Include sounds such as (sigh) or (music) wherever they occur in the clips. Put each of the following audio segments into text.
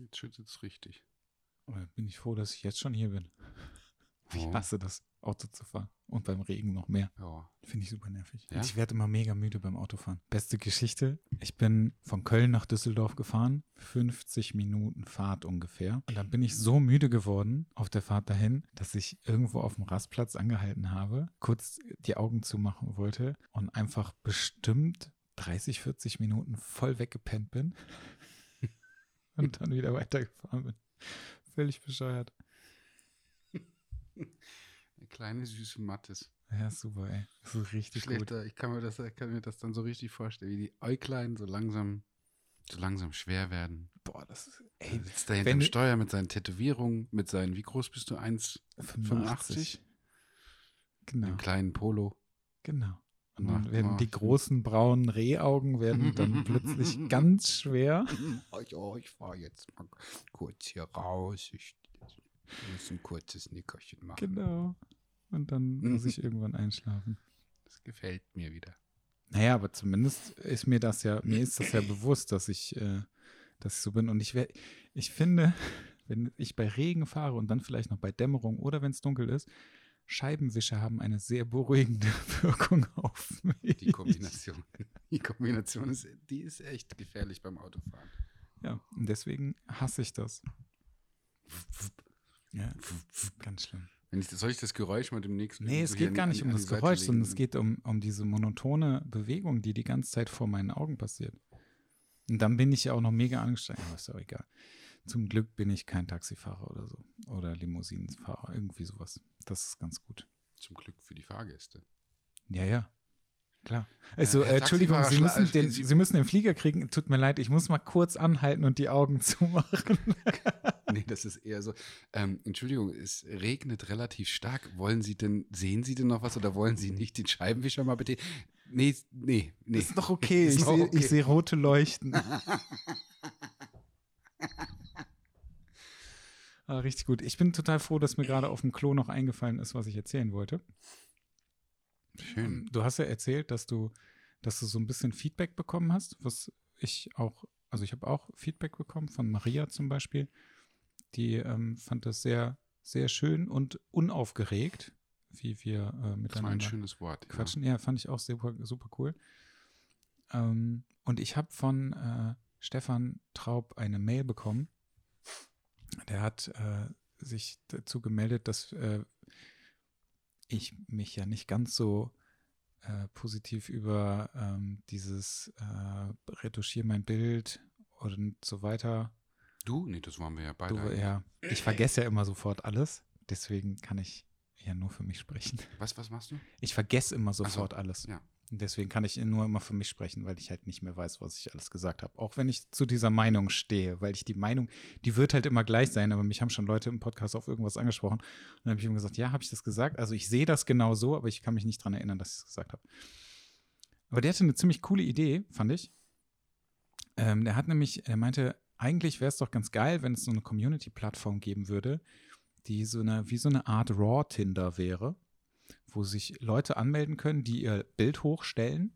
Jetzt schüttet es richtig. Aber bin ich froh, dass ich jetzt schon hier bin. (laughs) Ich Oh. hasse das, Auto zu fahren. Und beim Regen noch mehr. Ja. Finde ich super nervig. Ja? Ich werde immer mega müde beim Autofahren. Beste Geschichte. Ich bin von Köln nach Düsseldorf gefahren. 50 Minuten Fahrt ungefähr. Und dann bin ich so müde geworden auf der Fahrt dahin, dass ich irgendwo auf dem Rastplatz angehalten habe, kurz die Augen zumachen wollte und einfach bestimmt 30, 40 Minuten voll weggepennt bin. Und dann wieder weitergefahren bin. Völlig bescheuert. Eine kleine süße Mattes. Ja, super, ey. Das ist richtig gut. Schlechter. Ich kann mir, das, kann mir das dann so richtig vorstellen, wie die Äuglein so langsam, so langsam schwer werden. Boah, das ist, ey, sitzt da hinterm Steuer mit seinen Tätowierungen, mit seinen, wie groß bist du? 1,85? Genau, Im kleinen Polo. genau. Und dann werden die großen braunen Rehaugen werden dann plötzlich (laughs) ganz schwer. Oh, ich fahre jetzt mal kurz hier raus. Ich muss ein kurzes Nickerchen machen. Genau. Und dann muss ich irgendwann einschlafen. Das gefällt mir wieder. Naja, aber zumindest ist mir das ja, mir ist das ja bewusst, dass ich, äh, dass ich so bin. Und ich wär, ich finde, wenn ich bei Regen fahre und dann vielleicht noch bei Dämmerung oder wenn es dunkel ist, Scheibenwischer haben eine sehr beruhigende (laughs) Wirkung auf mich. Die Kombination. Die Kombination ist, die ist echt gefährlich beim Autofahren. Ja, und deswegen hasse ich das. Ja, ganz schlimm. Wenn ich, soll ich das Geräusch mal demnächst Nee, es so geht gar nicht an um das Geräusch, legen? sondern es geht um, um diese monotone Bewegung, die die ganze Zeit vor meinen Augen passiert. Und dann bin ich ja auch noch mega angestrengt, aber ist ja auch egal. Zum Glück bin ich kein Taxifahrer oder so. Oder Limousinenfahrer, irgendwie sowas. Das ist ganz gut. Zum Glück für die Fahrgäste. Ja, ja. Klar. Also, äh, Entschuldigung, Sie müssen, den, Sie- Sie müssen den Flieger kriegen. Tut mir leid, ich muss mal kurz anhalten und die Augen (laughs) zumachen. Nee, das ist eher so. Ähm, Entschuldigung, es regnet relativ stark. Wollen Sie denn, sehen Sie denn noch was oder wollen Sie nicht den Scheibenwischer mal bitte? Nee, nee, nee. Ist doch okay. Ist Ich sehe okay. seh rote Leuchten. (laughs) ah, richtig gut. Ich bin total froh, dass mir gerade auf dem Klo noch eingefallen ist, was ich erzählen wollte. Schön. Du hast ja erzählt, dass du, dass du so ein bisschen Feedback bekommen hast, was ich auch, also ich habe auch Feedback bekommen von Maria zum Beispiel. Die ähm, fand das sehr, sehr schön und unaufgeregt, wie wir äh, Das war ein miteinander schönes Wort. ja. quatschen. Ja, fand ich auch super, super cool. Ähm, und ich habe von äh, Stefan Traub eine Mail bekommen. Der hat äh, sich dazu gemeldet, dass äh, ich mich ja nicht ganz so äh, positiv über ähm, dieses äh, Retuschier mein Bild und so weiter. Du? Nee, das waren wir ja beide. Du, ja, ich vergesse ja immer sofort alles. Deswegen kann ich ja nur für mich sprechen. Was, was machst du? Ich vergesse immer so, sofort alles. ja. Deswegen kann ich nur immer für mich sprechen, weil ich halt nicht mehr weiß, was ich alles gesagt habe. Auch wenn ich zu dieser Meinung stehe, weil ich die Meinung, die wird halt immer gleich sein, aber mich haben schon Leute im Podcast auf irgendwas angesprochen. Und dann habe ich ihm gesagt, ja, habe ich das gesagt? Also ich sehe das genau so, aber ich kann mich nicht dran erinnern, dass ich es gesagt habe. Aber der hatte eine ziemlich coole Idee, fand ich. Ähm, der hat nämlich, er meinte, eigentlich wäre es doch ganz geil, wenn es so eine Community-Plattform geben würde, die so eine, wie so eine Art Raw-Tinder wäre, wo sich Leute anmelden können, die ihr Bild hochstellen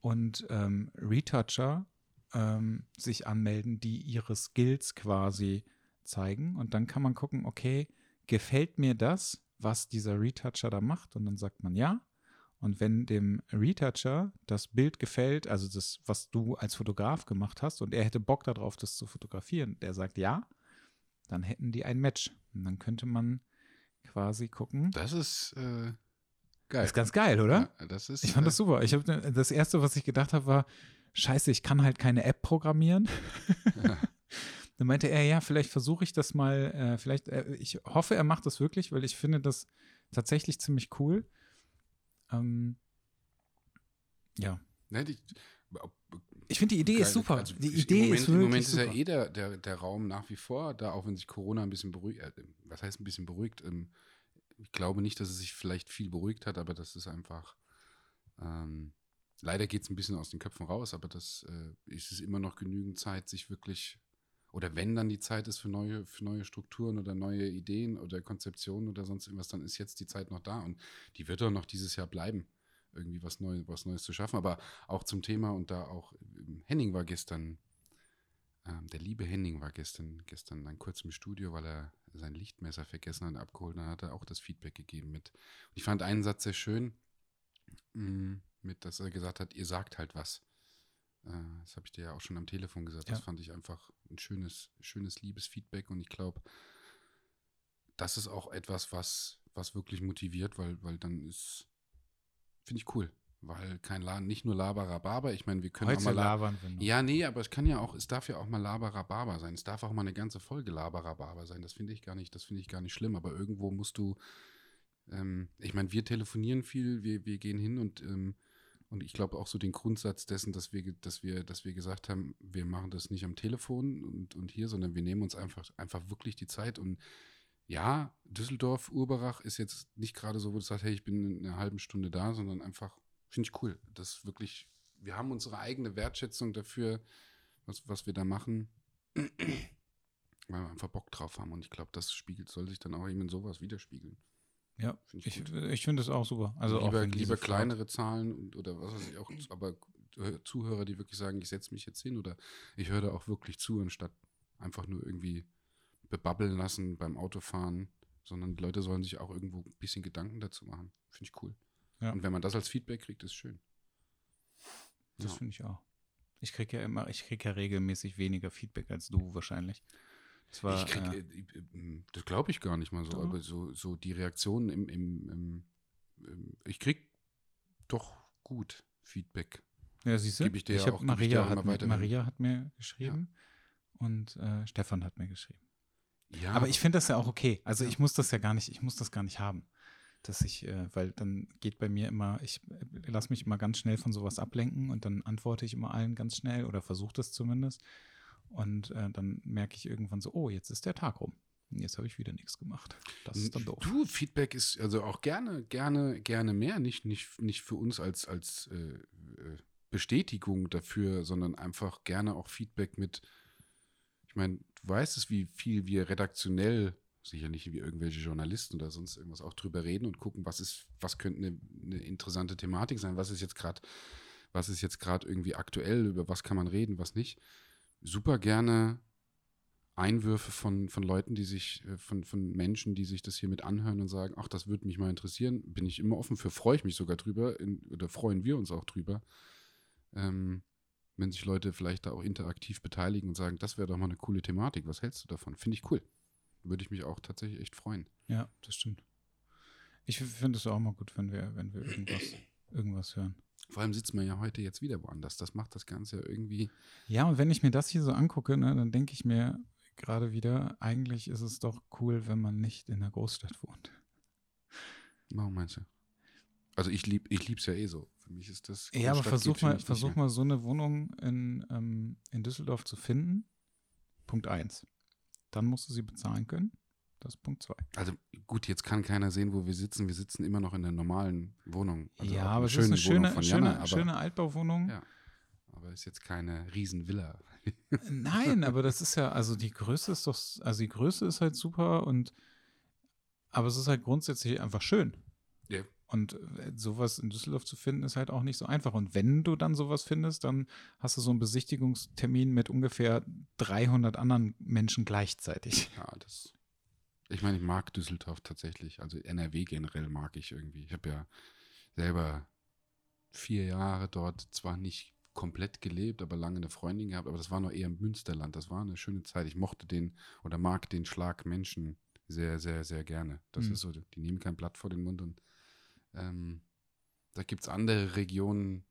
und ähm, Retoucher ähm, sich anmelden, die ihre Skills quasi zeigen. Und dann kann man gucken, okay, gefällt mir das, was dieser Retoucher da macht? Und dann sagt man ja. Und wenn dem Retoucher das Bild gefällt, also das, was du als Fotograf gemacht hast, und er hätte Bock darauf, das zu fotografieren, der sagt ja, dann hätten die ein Match. Und dann könnte man quasi gucken. Das ist äh, geil. Das ist ganz geil, oder? Ja, das ist, Ich fand äh, das super. Ich hab, das erste, was ich gedacht habe, war, scheiße, ich kann halt keine App programmieren. (laughs) Dann meinte er, ja, vielleicht versuche ich das mal, äh, vielleicht, äh, ich hoffe, er macht das wirklich, weil ich finde das tatsächlich ziemlich cool. Ähm, ja. Ne, die, Ich finde, die Idee ist Geil. super. Also die Idee im Moment, ist Im wirklich Moment ist super. ja eh der, der, der Raum nach wie vor da, auch wenn sich Corona ein bisschen beruhigt, äh, was heißt ein bisschen beruhigt? Ähm, ich glaube nicht, dass es sich vielleicht viel beruhigt hat, aber das ist einfach, ähm, leider geht es ein bisschen aus den Köpfen raus, aber das äh, ist es immer noch genügend Zeit, sich wirklich, oder wenn dann die Zeit ist für neue, für neue Strukturen oder neue Ideen oder Konzeptionen oder sonst irgendwas, dann ist jetzt die Zeit noch da und die wird auch noch dieses Jahr bleiben irgendwie was, Neu was Neues zu schaffen. Aber auch zum Thema und da auch ähm, Henning war gestern Ähm, der liebe Henning war gestern, gestern dann kurz im Studio, weil er sein Lichtmesser vergessen hat, abgeholt. Dann hat er auch das Feedback gegeben mit. Und ich fand einen Satz sehr schön, mh, mit, dass er gesagt hat, ihr sagt halt was. Äh, das habe ich dir ja auch schon am Telefon gesagt. Ja. Das fand ich einfach ein schönes, schönes, liebes Feedback. Und ich glaube, das ist auch etwas, was, was wirklich motiviert, weil, weil dann ist, finde ich cool. Weil kein Laden, nicht nur Laberababa, ich meine, wir können auch Heute mal la- labern nur. ja, nee, aber es kann ja auch, es darf ja auch mal Laberababa sein. Es darf auch mal eine ganze Folge Laberababa sein. Das finde ich gar nicht, das finde ich gar nicht schlimm. Aber irgendwo musst du, ähm, ich meine, wir telefonieren viel, wir, wir gehen hin und, ähm, und ich glaube auch so den Grundsatz dessen, dass wir, dass wir, dass wir gesagt haben, wir machen das nicht am Telefon und, und hier, sondern wir nehmen uns einfach, einfach wirklich die Zeit und ja, Düsseldorf, Urberach ist jetzt nicht gerade so, wo du sagst, hey, ich bin in einer halben Stunde da, sondern einfach, finde ich cool. Das ist wirklich, wir haben unsere eigene Wertschätzung dafür, was, was wir da machen, weil wir einfach Bock drauf haben. Und ich glaube, das spiegelt, soll sich dann auch eben in sowas widerspiegeln. Ja, Finde ich ich, ich finde es auch super. Also auch lieber diese lieber kleinere Zahlen und, oder was weiß ich auch, aber Zuhörer, die wirklich sagen, ich setze mich jetzt hin oder ich höre da auch wirklich zu, anstatt einfach nur irgendwie bebabbeln lassen beim Autofahren, sondern die Leute sollen sich auch irgendwo ein bisschen Gedanken dazu machen. Finde ich cool. Ja. Und wenn man das als Feedback kriegt, ist schön. Das Ja. finde ich auch. Ich kriege ja immer, ich kriege ja regelmäßig weniger Feedback als du wahrscheinlich. Das war, ich krieg, äh, äh, äh, das glaube ich gar nicht mal so, Doch. aber so, so die Reaktionen im, im, im, im ich krieg doch gut Feedback. ja, siehst du, ich dir ja auch- ich Maria, hat, mir-. Maria hat mir geschrieben und äh, Stefan hat mir geschrieben. Ja, Aber ich finde das ja auch okay. Also Ja. ich muss das ja gar nicht, ich muss das gar nicht haben. Dass ich, äh, weil dann geht bei mir immer, ich äh, lasse mich immer ganz schnell von sowas ablenken und dann antworte ich immer allen ganz schnell oder versuche das zumindest. Und äh, dann merke ich irgendwann so, oh, jetzt ist der Tag rum. Jetzt habe ich wieder nichts gemacht. Das ist dann doof. Du, Feedback ist also auch gerne, gerne, gerne mehr. Nicht, nicht, nicht für uns als, als äh, äh, Bestätigung dafür, sondern einfach gerne auch Feedback mit. Ich meine, du weißt es, wie viel wir redaktionell, sicher nicht wie irgendwelche Journalisten oder sonst irgendwas, auch drüber reden und gucken, was ist, was könnte eine, eine interessante Thematik sein, was ist jetzt gerade, was ist jetzt gerade irgendwie aktuell, über was kann man reden, was nicht. Super gerne Einwürfe von, von Leuten, die sich, äh, von, von Menschen, die sich das hier mit anhören und sagen, ach, das würde mich mal interessieren, bin ich immer offen für, freue ich mich sogar drüber in, oder freuen wir uns auch drüber, ähm, wenn sich Leute vielleicht da auch interaktiv beteiligen und sagen, das wäre doch mal eine coole Thematik, was hältst du davon? Finde ich cool. Würde ich mich auch tatsächlich echt freuen. Ja, das stimmt. Ich finde es auch mal gut, wenn wir, wenn wir irgendwas, irgendwas hören. Vor allem sitzen wir ja heute jetzt wieder woanders. Das macht das Ganze ja irgendwie. Ja, und wenn ich mir das hier so angucke, ne, dann denke ich mir gerade wieder, eigentlich ist es doch cool, wenn man nicht in der Großstadt wohnt. Warum meinst du? Also ich lieb, ich lieb's ja eh so. Für mich ist das. Ja, aber Großstadt versuch mal, versuch mal so eine Wohnung in, ähm, in Düsseldorf zu finden. Punkt eins. Dann musst du sie bezahlen können. Das ist Punkt zwei. Also gut, jetzt kann keiner sehen, wo wir sitzen. Wir sitzen immer noch in der normalen Wohnung. Also ja, aber es ist eine schöne, Wohnung von schöne, Jana, aber, schöne Altbauwohnung. Ja. aber ist jetzt keine Riesenvilla. (laughs) Nein, aber das ist ja, also die Größe ist doch, also die Größe ist halt super und aber es ist halt grundsätzlich einfach schön. Und äh, sowas in Düsseldorf zu finden, ist halt auch nicht so einfach. Und wenn du dann sowas findest, dann hast du so einen Besichtigungstermin mit ungefähr 300 anderen Menschen gleichzeitig. (laughs) Ja, das. Ich meine, ich mag Düsseldorf tatsächlich. Also NRW generell mag ich irgendwie. Ich habe ja selber vier Jahre dort zwar nicht komplett gelebt, aber lange eine Freundin gehabt, aber das war noch eher im Münsterland. Das war eine schöne Zeit. Ich mochte den oder mag den Schlag Menschen sehr, sehr, sehr gerne. Das Mhm. ist so, die nehmen kein Blatt vor den Mund und ähm, da gibt es andere Regionen.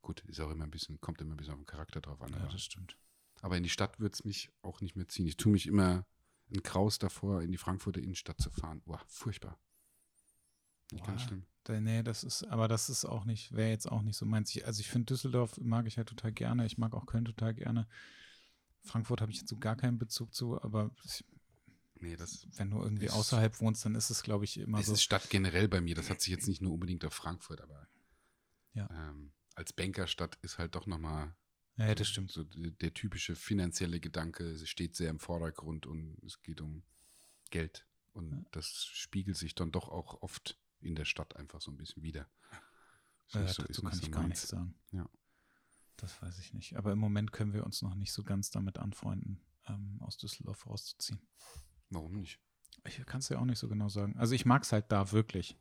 Gut, ist auch immer ein bisschen, kommt immer ein bisschen auf den Charakter drauf an. aber- stimmt. aber in die Stadt würde es mich auch nicht mehr ziehen. Ich tue mich immer ein Kraus davor, in die Frankfurter Innenstadt zu fahren. Boah, furchtbar. Nicht ganz Boah. schlimm. Da- Nee, das ist, aber das ist auch nicht, wäre jetzt auch nicht so meins. Ich, also ich finde Düsseldorf mag ich halt total gerne. Ich mag auch Köln total gerne. Frankfurt habe ich jetzt so gar keinen Bezug zu, aber ich, Nee, das wenn du irgendwie Ist- außerhalb wohnst, dann ist es, glaube ich, immer es so. ist Stadt generell bei mir. Das hat sich jetzt nicht nur unbedingt auf Frankfurt, aber Ja. ähm, als Bankerstadt ist halt doch nochmal Ja, das stimmt. so der, typische finanzielle Gedanke steht sehr im Vordergrund und es geht um Geld. Und Ja. das spiegelt sich dann doch auch oft in der Stadt einfach so ein bisschen wieder. Nicht so- dazu kann ich gar nichts sagen. Ja. Das weiß ich nicht. Aber im Moment können wir uns noch nicht so ganz damit anfreunden, ähm, aus Düsseldorf rauszuziehen. Warum nicht? Ich kann es ja auch nicht so genau sagen. Also ich mag es halt da wirklich.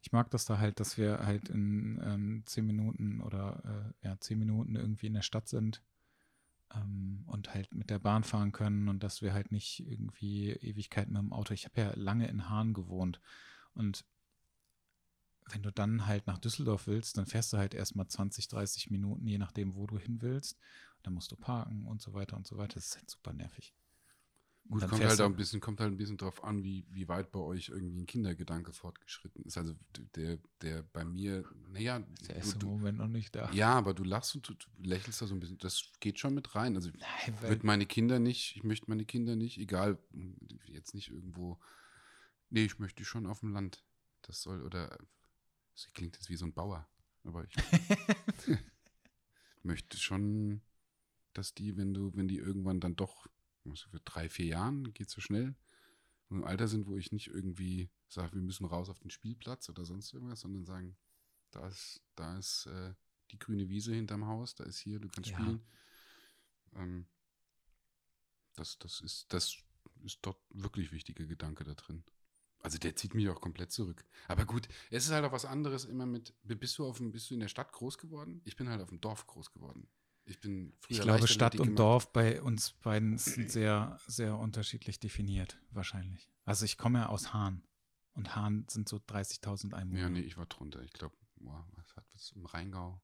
Ich mag das da halt, dass wir halt in ähm, zehn Minuten oder äh, ja, zehn Minuten irgendwie in der Stadt sind ähm, und halt mit der Bahn fahren können und dass wir halt nicht irgendwie Ewigkeiten mit dem Auto. Ich habe ja lange in Hahn gewohnt und wenn du dann halt nach Düsseldorf willst, dann fährst du halt erstmal 20, 30 Minuten, je nachdem, wo du hin willst. Dann musst du parken und so weiter und so weiter. Das ist halt super nervig. Gut, kommt halt auch ein bisschen, kommt halt ein bisschen drauf an, wie, wie weit bei euch irgendwie ein Kindergedanke fortgeschritten ist. Also der, der bei mir, naja, Der du, ist im du, Moment noch nicht da. ja, aber du lachst und du, du lächelst da so ein bisschen, das geht schon mit rein. Also Nein, würde meine Kinder nicht, ich möchte meine Kinder nicht, egal, jetzt nicht irgendwo, nee, ich möchte die schon auf dem Land. Das soll, oder, sie klingt jetzt wie so ein Bauer, aber ich (laughs) (laughs) möchte schon, dass die, wenn du, wenn die irgendwann dann doch, also für drei, vier Jahren, geht so schnell, und im Alter sind, wo ich nicht irgendwie sage, wir müssen raus auf den Spielplatz oder sonst irgendwas, sondern sagen, da ist, da ist äh, die grüne Wiese hinterm Haus, da ist hier, du kannst Ja. spielen. Ähm, das, das ist, das ist dort wirklich wichtiger Gedanke da drin. Also der zieht mich auch komplett zurück. Aber gut, es ist halt auch was anderes immer mit, bist du auf dem, bist du in der Stadt groß geworden? Ich bin halt auf dem Dorf groß geworden. Ich bin ich glaube, Stadt und gemacht. Dorf bei uns beiden sind sehr, sehr unterschiedlich definiert, wahrscheinlich. Also ich komme ja aus Hahn. Und Hahn sind so 30.000 Einwohner. Ja, nee, ich war drunter. Ich glaube, boah, was hat das im Rheingau?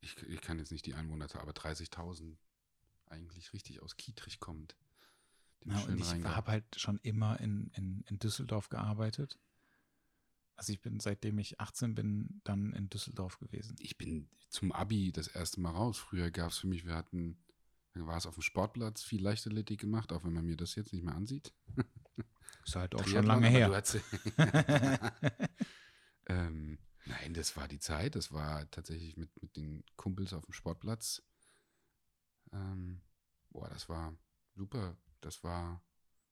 Ich, ich kann jetzt nicht die Einwohnerzahl, aber 30.000 eigentlich richtig aus Kietrich kommt. Ja, und ich habe halt schon immer in, in, in Düsseldorf gearbeitet. Also ich bin, seitdem ich 18 bin, dann in Düsseldorf gewesen. ich bin zum Abi das erste Mal raus. Früher gab es für mich, wir hatten, dann war es auf dem Sportplatz, viel Leichtathletik gemacht, auch wenn man mir das jetzt nicht mehr ansieht. (laughs) Ist halt auch Triathlon, schon lange her. (laughs) ähm, nein, das war die Zeit. Das war tatsächlich mit, mit den Kumpels auf dem Sportplatz. Ähm, boah, das war super. Das war,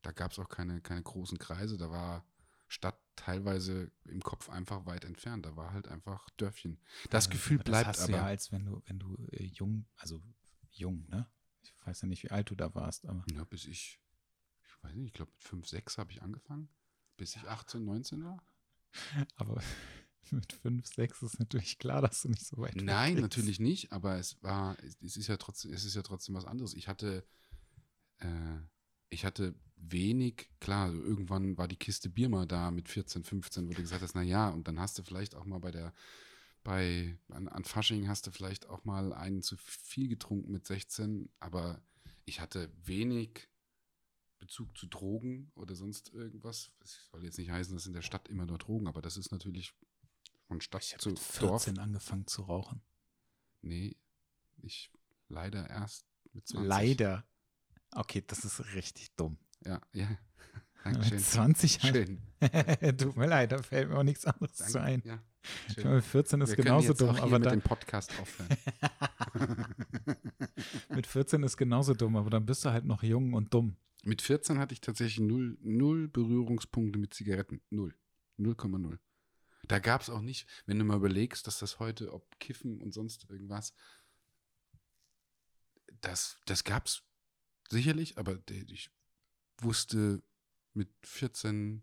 da gab es auch keine, keine großen Kreise. Da war Stadt teilweise im Kopf einfach weit entfernt. Da war halt einfach Dörfchen. Das Also, Gefühl aber bleibt das hast du aber. ja, als wenn du, wenn du äh, jung, also jung, ne? Ich weiß ja nicht, wie alt du da warst, aber Ja, bis ich, ich weiß nicht, ich glaube mit 5, 6 habe ich angefangen. Bis ich 18, 19 war. (laughs) Aber (laughs) mit 5, 6 ist natürlich klar, dass du nicht so weit Nein, natürlich nicht, aber es war, es es ist ja trotzdem, es ist ja trotzdem was anderes. Ich hatte, äh, ich hatte wenig, klar, irgendwann war die Kiste Bier mal da mit 14, 15, wo du gesagt hast, na ja, und dann hast du vielleicht auch mal bei der, bei, an, an Fasching hast du vielleicht auch mal einen zu viel getrunken mit 16, aber ich hatte wenig Bezug zu Drogen oder sonst irgendwas. Es soll jetzt nicht heißen, dass in der Stadt immer nur Drogen, aber das ist natürlich von Stadt Ich zu mit Dorf 14 angefangen zu rauchen. Nee, ich leider erst mit 20. Leider. Okay, das ist richtig dumm. Ja, ja. (laughs) Mit Dankeschön. 20 Jahren. Schön. (laughs) Tut mir leid, da fällt mir auch nichts anderes zu Danke. ein. Ja, Ich schön. meine, mit 14 ist Wir genauso dumm, aber mit da, dem Podcast aufhören. (laughs) mit 14 ist genauso dumm, aber dann bist du halt noch jung und dumm. mit 14 hatte ich tatsächlich null, null Berührungspunkte mit Zigaretten. Null. 0,0. Da gab es auch nicht, wenn du mal überlegst, dass das heute, ob Kiffen und sonst irgendwas, das, das gab es sicherlich, aber ich wusste mit 14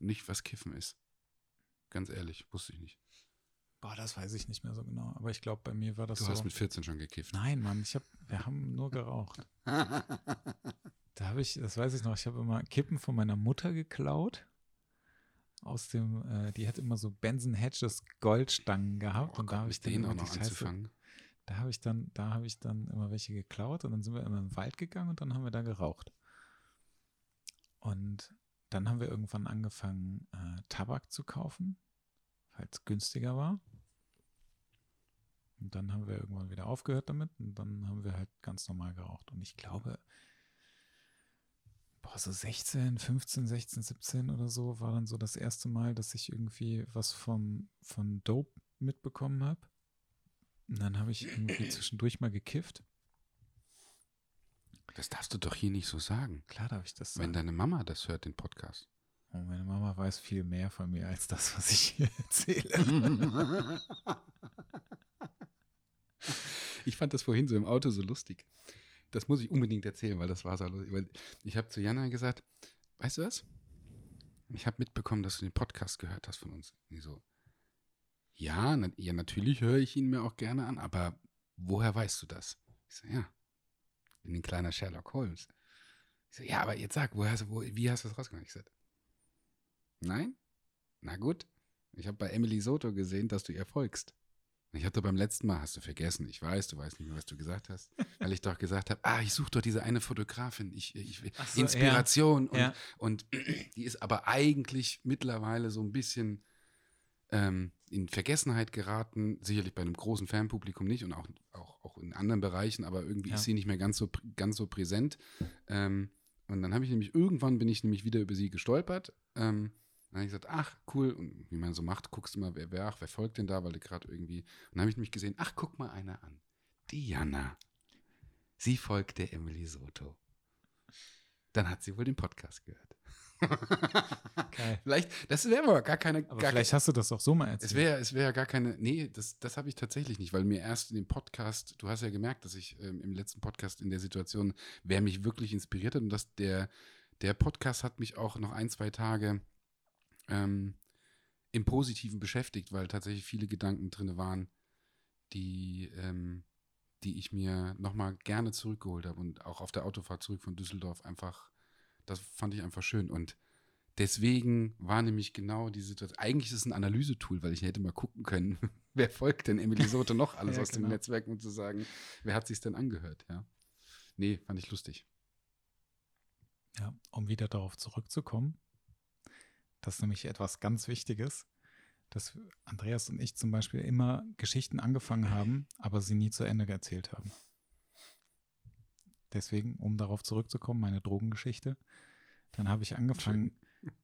nicht, was Kiffen ist. Ganz ehrlich, wusste ich nicht. Boah, das weiß ich nicht mehr so genau. Aber ich glaube, bei mir war das Du so. hast mit 14 schon gekifft. Nein, Mann, ich hab, wir haben nur geraucht. (laughs) Da habe ich, das weiß ich noch, ich habe immer Kippen von meiner Mutter geklaut. Aus dem, äh, die hat immer so Benson Hedges Goldstangen gehabt Oh und da habe ich immer auch noch Scheiße, anzufangen. da habe ich dann, da habe ich dann immer welche geklaut und dann sind wir immer im Wald gegangen und dann haben wir da geraucht. Und dann haben wir irgendwann angefangen, äh, Tabak zu kaufen, weil es günstiger war. Und dann haben wir irgendwann wieder aufgehört damit und dann haben wir halt ganz normal geraucht. Und ich glaube, boah, so 16, 15, 16, 17 oder so war dann so das erste Mal, dass ich irgendwie was vom, von Dope mitbekommen habe. Und dann habe ich irgendwie (clears throat) zwischendurch mal gekifft. Das darfst du doch hier nicht so sagen. Klar darf ich das Wenn sagen. deine Mama das hört, den Podcast. Oh, meine Mama weiß viel mehr von mir als das, was ich hier (laughs) erzähle. Ich fand das vorhin so im Auto so lustig. Das muss ich unbedingt erzählen, weil das war so lustig. Weil ich habe zu Jana gesagt, weißt du was? Ich habe mitbekommen, dass du den Podcast gehört hast von uns. Und so, ja, na, ja, natürlich höre ich ihn mir auch gerne an, aber woher weißt du das? Ich so, ja, bin ein kleiner Sherlock Holmes. Ich so, ja, aber jetzt sag, woher, hast wo, wie hast du das rausgemacht? Ich gesagt, nein? Na gut. Ich habe bei Emily Soto gesehen, dass du ihr folgst. Ich hatte beim letzten Mal, hast du vergessen, ich weiß, du weißt nicht mehr, was du gesagt hast, (laughs) weil ich doch gesagt habe, ah, ich suche doch diese eine Fotografin, ich, ich so, Inspiration ja. und, und (clears throat) die ist aber eigentlich mittlerweile so ein bisschen ähm, in Vergessenheit geraten, sicherlich bei einem großen Fanpublikum nicht und auch, auch, auch in anderen Bereichen, aber irgendwie Ja. ist sie nicht mehr ganz so, ganz so präsent. Ähm, und dann habe ich nämlich, irgendwann bin ich nämlich wieder über sie gestolpert. Ähm, dann habe ich gesagt, ach, cool. Und wie man so macht, guckst du mal, wer, wer, ach, wer folgt denn da, weil du gerade irgendwie. Und dann habe ich mich gesehen, ach, guck mal einer an. Diana. Sie folgt der Emily Soto. Dann hat sie wohl den Podcast gehört. (laughs) Geil. Vielleicht, das wäre aber gar keine. Aber gar vielleicht hast du das auch so mal es erzählt. wäre es wär ja gar keine. Nee, das, das habe ich tatsächlich nicht, weil mir erst in dem Podcast, du hast ja gemerkt, dass ich ähm, im letzten Podcast in der Situation, wer mich wirklich inspiriert hat und dass der, der Podcast hat mich auch noch ein, zwei Tage ähm, im Positiven beschäftigt, weil tatsächlich viele Gedanken drin waren, die, ähm, die ich mir nochmal gerne zurückgeholt habe und auch auf der Autofahrt zurück von Düsseldorf einfach, das fand ich einfach schön und Deswegen war nämlich genau die Situation. Eigentlich ist es ein Analysetool, weil ich hätte mal gucken können, (laughs) wer folgt denn Emily Soto noch alles (laughs) Ja, aus genau. dem Netzwerk, um zu sagen, wer hat sich denn angehört, ja. Nee, fand ich lustig. Ja, um wieder darauf zurückzukommen, das ist nämlich etwas ganz Wichtiges, dass Andreas und ich zum Beispiel immer Geschichten angefangen haben, aber sie nie zu Ende erzählt haben. Deswegen, um darauf zurückzukommen, meine Drogengeschichte, dann habe ich angefangen,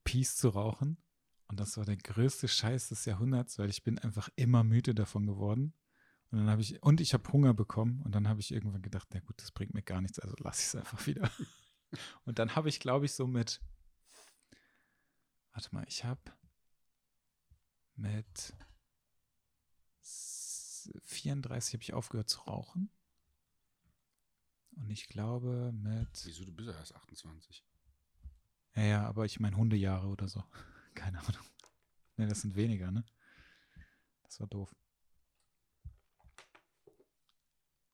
Peace zu rauchen. Und das war der größte Scheiß des Jahrhunderts, weil ich bin einfach immer müde davon geworden. Und dann habe ich, und ich habe Hunger bekommen. Und dann habe ich irgendwann gedacht, na gut, das bringt mir gar nichts, also lasse ich es einfach wieder. (laughs) Und dann habe ich, glaube ich, so mit, warte mal, ich habe mit s- 34 habe ich aufgehört zu rauchen. Und ich glaube mit, Wieso, du bist ja erst 28. ja, ja, aber ich meine Hundejahre oder so. (laughs) Keine Ahnung. Ne, das sind weniger, ne? Das war doof.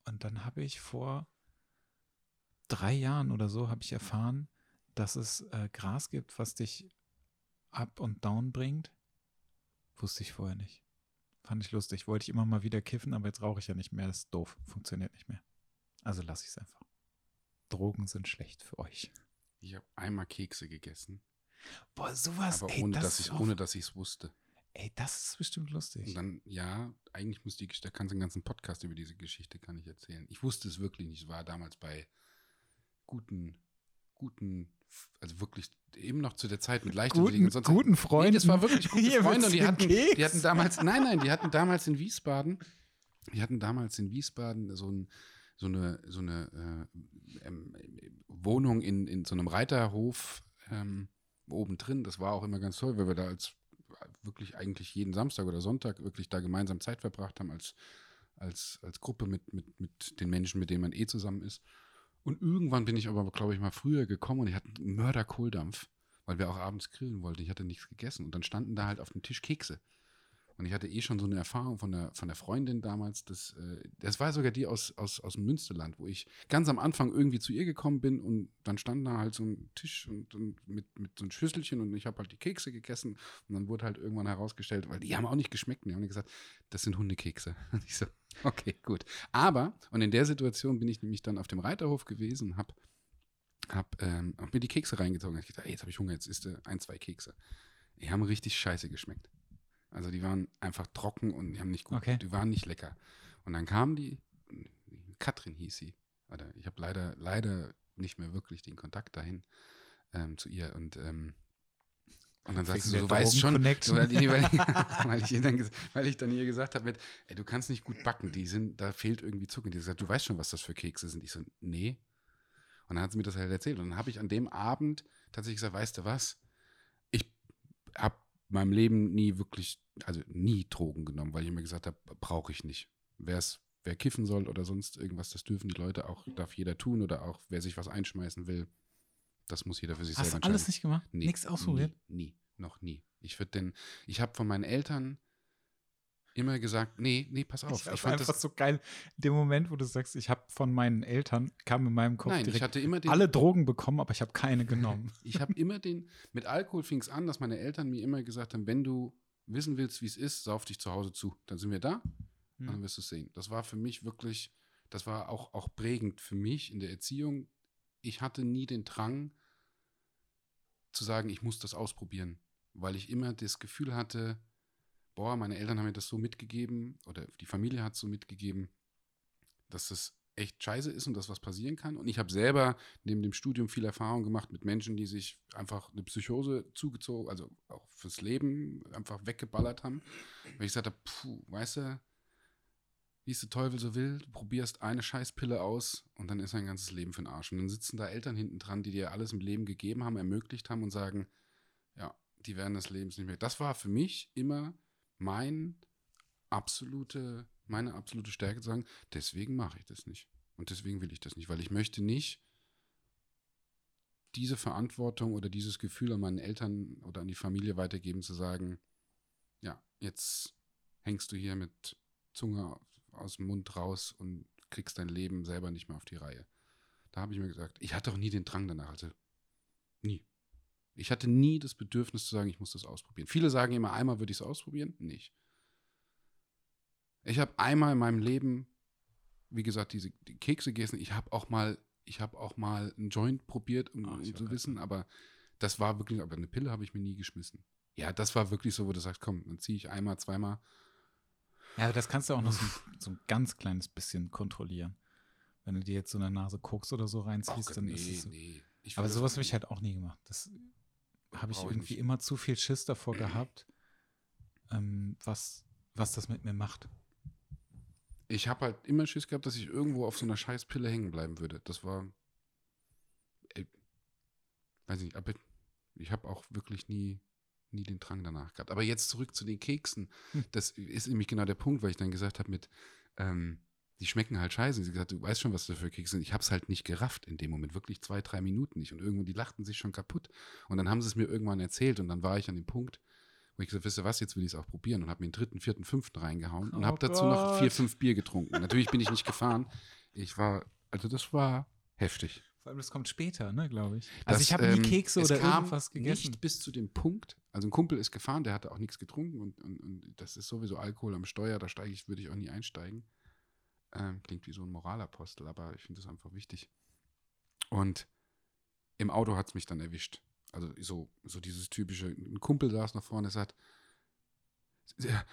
Und dann habe ich vor drei Jahren oder so habe ich erfahren, dass es äh, Gras gibt, was dich up und down bringt. Wusste ich vorher nicht. Fand ich lustig. Wollte ich immer mal wieder kiffen, aber jetzt rauche ich ja nicht mehr. Das ist doof. Funktioniert nicht mehr. Also lasse ich es einfach. Drogen sind schlecht für euch. Ich habe einmal Kekse gegessen, Boah, sowas, aber ey, ohne, das dass ich, ohne dass ich es wusste. Ey, das ist bestimmt lustig. Und dann, ja, eigentlich muss die Geschichte, da kannst du einen ganzen Podcast über diese Geschichte, kann ich erzählen. Ich wusste es wirklich nicht. Es war damals bei guten, guten, also wirklich eben noch zu der Zeit mit Leichtathletik guten, und sonst. guten Freunden. Nee, das war wirklich gute (laughs) Hier Freunde und die hatten, den die hatten Keks. damals, nein, nein, die hatten damals in Wiesbaden, die hatten damals in Wiesbaden so, ein, so eine, so eine äh, ähm, Wohnung in, in so einem Reiterhof ähm, oben drin. Das war auch immer ganz toll, weil wir da als wirklich eigentlich jeden Samstag oder Sonntag wirklich da gemeinsam Zeit verbracht haben als, als, als Gruppe mit, mit, mit den Menschen, mit denen man eh zusammen ist. Und irgendwann bin ich aber, glaube ich, mal früher gekommen und die hatten einen Mörder-Kohldampf, weil wir auch abends grillen wollten. Ich hatte nichts gegessen. Und dann standen da halt auf dem Tisch Kekse. Und ich hatte eh schon so eine Erfahrung von der, von der Freundin damals. Das, äh, das war sogar die aus, aus, aus Münsterland, wo ich ganz am Anfang irgendwie zu ihr gekommen bin und dann stand da halt so ein Tisch und, und mit, mit so ein Schüsselchen und ich habe halt die Kekse gegessen. Und dann wurde halt irgendwann herausgestellt, weil die haben auch nicht geschmeckt. Die haben gesagt, das sind Hundekekse. (laughs) Und ich so, okay, gut. Aber, und in der Situation bin ich nämlich dann auf dem Reiterhof gewesen und habe hab, ähm, hab mir die Kekse reingezogen. Ich dachte, ey, jetzt habe ich Hunger, jetzt isst du ein, zwei Kekse. Die haben richtig scheiße geschmeckt. Also die waren einfach trocken und die haben nicht gut, Okay. die waren nicht lecker. Und dann kam die, Katrin hieß sie. Oder ich habe leider, leider nicht mehr wirklich den Kontakt dahin ähm, zu ihr. Und, ähm, und dann sagst du, du weißt schon, (laughs) (laughs) weil, ich- weil, ich- dann, weil ich dann ihr gesagt habe, mit, ey, du kannst nicht gut backen, die sind, da fehlt irgendwie Zucker. Die hat gesagt, du weißt schon, was das für Kekse sind. Ich so, nee. Und dann hat sie mir das halt erzählt. Und dann habe ich an dem Abend tatsächlich gesagt, weißt du was? Ich habe meinem Leben nie wirklich, also nie Drogen genommen, weil ich immer gesagt habe, brauche ich nicht. Wäre es wer kiffen soll oder sonst irgendwas, das dürfen die Leute auch, darf jeder tun oder auch wer sich was einschmeißen will, das muss jeder für sich Hast selber du alles entscheiden. nicht gemacht? Nee, Nichts ausprobiert? Nie, nie, noch nie. Ich würde denn, ich habe von meinen Eltern immer gesagt, nee, nee, pass auf. Ich, Ich, ich fand einfach das, so geil. In dem Moment, wo du sagst, ich habe von meinen Eltern, kam in meinem Kopf nein, ich direkt hatte immer den, alle Drogen bekommen, aber ich habe keine genommen. (laughs) ich habe immer den, mit Alkohol fing es an, dass meine Eltern mir immer gesagt haben, wenn du wissen willst, wie es ist, sauf dich zu Hause zu. Dann sind wir da und dann Hm. wirst du es sehen. Das war für mich wirklich, das war auch, auch prägend für mich in der Erziehung. Ich hatte nie den Drang zu sagen, ich muss das ausprobieren, weil ich immer das Gefühl hatte, boah, meine Eltern haben mir das so mitgegeben oder die Familie hat es so mitgegeben, dass das echt scheiße ist und dass was passieren kann. Und ich habe selber neben dem Studium viel Erfahrung gemacht mit Menschen, die sich einfach eine Psychose zugezogen, also auch fürs Leben einfach weggeballert haben. Weil ich gesagt habe, puh, weißt du, wie es der Teufel so will, du probierst eine Scheißpille aus und dann ist dein ganzes Leben für den Arsch. Und dann sitzen da Eltern hinten dran, die dir alles im Leben gegeben haben, ermöglicht haben und sagen, ja, die werden des Lebens nicht mehr. Das war für mich immer mein absolute, meine absolute Stärke zu sagen, deswegen mache ich das nicht. Und deswegen will ich das nicht, weil ich möchte nicht diese Verantwortung oder dieses Gefühl an meinen Eltern oder an die Familie weitergeben, zu sagen, ja, jetzt hängst du hier mit Zunge aus dem Mund raus und kriegst dein Leben selber nicht mehr auf die Reihe. Da habe ich mir gesagt, ich hatte auch nie den Drang danach, also nie. Ich hatte nie das Bedürfnis zu sagen, ich muss das ausprobieren. Viele sagen immer, einmal würde ich es ausprobieren. Nicht. Ich habe einmal in meinem Leben, wie gesagt, diese die Kekse gegessen. Ich habe auch mal, ich habe auch mal einen Joint probiert, um, Ah, um zu wissen, aber das war wirklich, aber eine Pille habe ich mir nie geschmissen. Ja, das war wirklich so, wo du sagst, komm, dann ziehe ich einmal, zweimal. Ja, das kannst du auch noch so ein, so ein ganz kleines bisschen kontrollieren. Wenn du dir jetzt so eine Nase Koks oder so reinziehst, Gott, dann nee, ist es. nee. Ich Aber sowas habe ich halt auch nie gemacht. Das habe ich ich irgendwie nicht. immer zu viel Schiss davor gehabt, ähm, was, was das mit mir macht. ich habe halt immer Schiss gehabt, dass ich irgendwo auf so einer Scheißpille hängen bleiben würde. Das war, ey, weiß nicht, aber ich habe auch wirklich nie, nie den Drang danach gehabt. Aber jetzt zurück zu den Keksen. Hm. Das ist nämlich genau der Punkt, weil ich dann gesagt habe mit, ähm, die schmecken halt scheiße. Sie hat gesagt, du weißt schon, was das für Kekse sind. Ich habe es halt nicht gerafft in dem Moment, wirklich zwei, drei Minuten nicht. Und irgendwo, die lachten sich schon kaputt. Und dann haben sie es mir irgendwann erzählt und dann war ich an dem Punkt, wo ich gesagt, wisst ihr was, jetzt will ich es auch probieren und habe mir einen dritten, vierten, fünften reingehauen und Oh habe dazu noch vier, fünf Bier getrunken. Natürlich bin ich nicht gefahren. Ich war, also das war heftig. Vor allem, das kommt später, ne, glaube ich. Also Das, ich habe nie ähm, Kekse oder irgendwas gegessen. Nicht bis zu dem Punkt. Also ein Kumpel ist gefahren, der hatte auch nichts getrunken und, und, und das ist sowieso Alkohol am Steuer, da steige ich, würde ich auch nie einsteigen. Ähm, klingt wie so ein Moralapostel, aber ich finde das einfach wichtig. Und im Auto hat es mich dann erwischt. Also so, so dieses typische, ein Kumpel saß nach vorne, sagt, "Ja,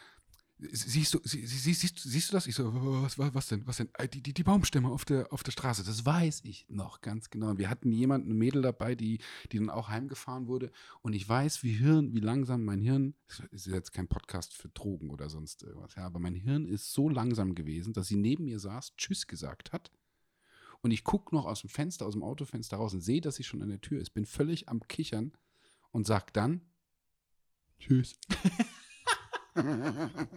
siehst du, sie, sie, siehst, siehst du das? Ich so, was, was, denn? Was denn? "Äh, Die, die, die Baumstämme auf der, auf der Straße, das weiß ich noch ganz genau. Wir hatten jemanden, ein Mädel dabei, die, die dann auch heimgefahren wurde. Und ich weiß, wie Hirn, wie langsam mein Hirn, ist jetzt kein Podcast für Drogen oder sonst irgendwas, ja, aber mein Hirn ist so langsam gewesen, dass sie neben mir saß, Tschüss gesagt hat. Und ich gucke noch aus dem Fenster, aus dem Autofenster raus und sehe, dass sie schon an der Tür ist. Bin völlig am Kichern und sag dann Tschüss. (laughs) (laughs)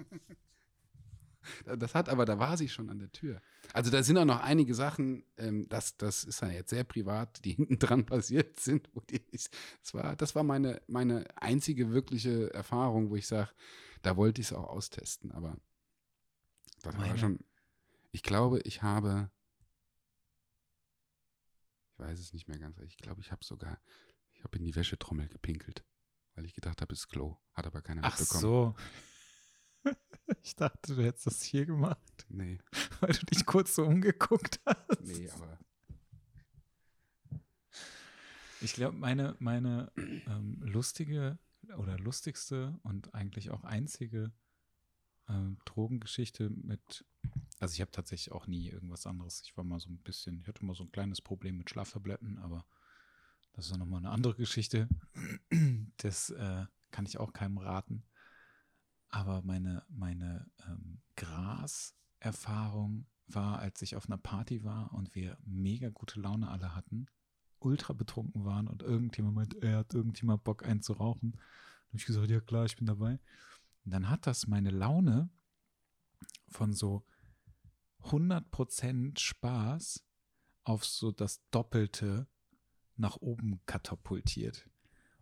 Das hat aber, da war sie schon an der Tür. Also da sind auch noch einige Sachen, ähm, das, das ist ja jetzt sehr privat, die (laughs) hinten dran passiert sind. Das, war, das war meine, meine einzige wirkliche Erfahrung, wo ich sage, da wollte ich es auch austesten. Aber das war Meine- schon, ich glaube, ich habe, ich weiß es nicht mehr ganz, ich glaube, ich habe sogar, ich habe in die Wäschetrommel gepinkelt, weil ich gedacht habe, es ist Klo. Hat aber keiner Ach mitbekommen. so. (laughs) Ich dachte, du hättest das hier gemacht, Nee, (laughs) weil du dich kurz so umgeguckt hast. nee, aber Ich glaube, meine, meine ähm, lustige oder lustigste und eigentlich auch einzige ähm, Drogengeschichte mit, also ich habe tatsächlich auch nie irgendwas anderes. Ich war mal so ein bisschen, ich hatte mal so ein kleines Problem mit Schlaftabletten, aber das ist ja nochmal eine andere Geschichte. (clears throat) Das äh, kann ich auch keinem raten. Aber meine, meine ähm, Gras-Erfahrung war, als ich auf einer Party war und wir mega gute Laune alle hatten, ultra betrunken waren und irgendjemand meint, er hat irgendjemand Bock, einen zu. Dann habe ich gesagt, ja klar, ich bin dabei. Und dann hat das meine Laune von so 100% Spaß auf so das Doppelte nach oben katapultiert.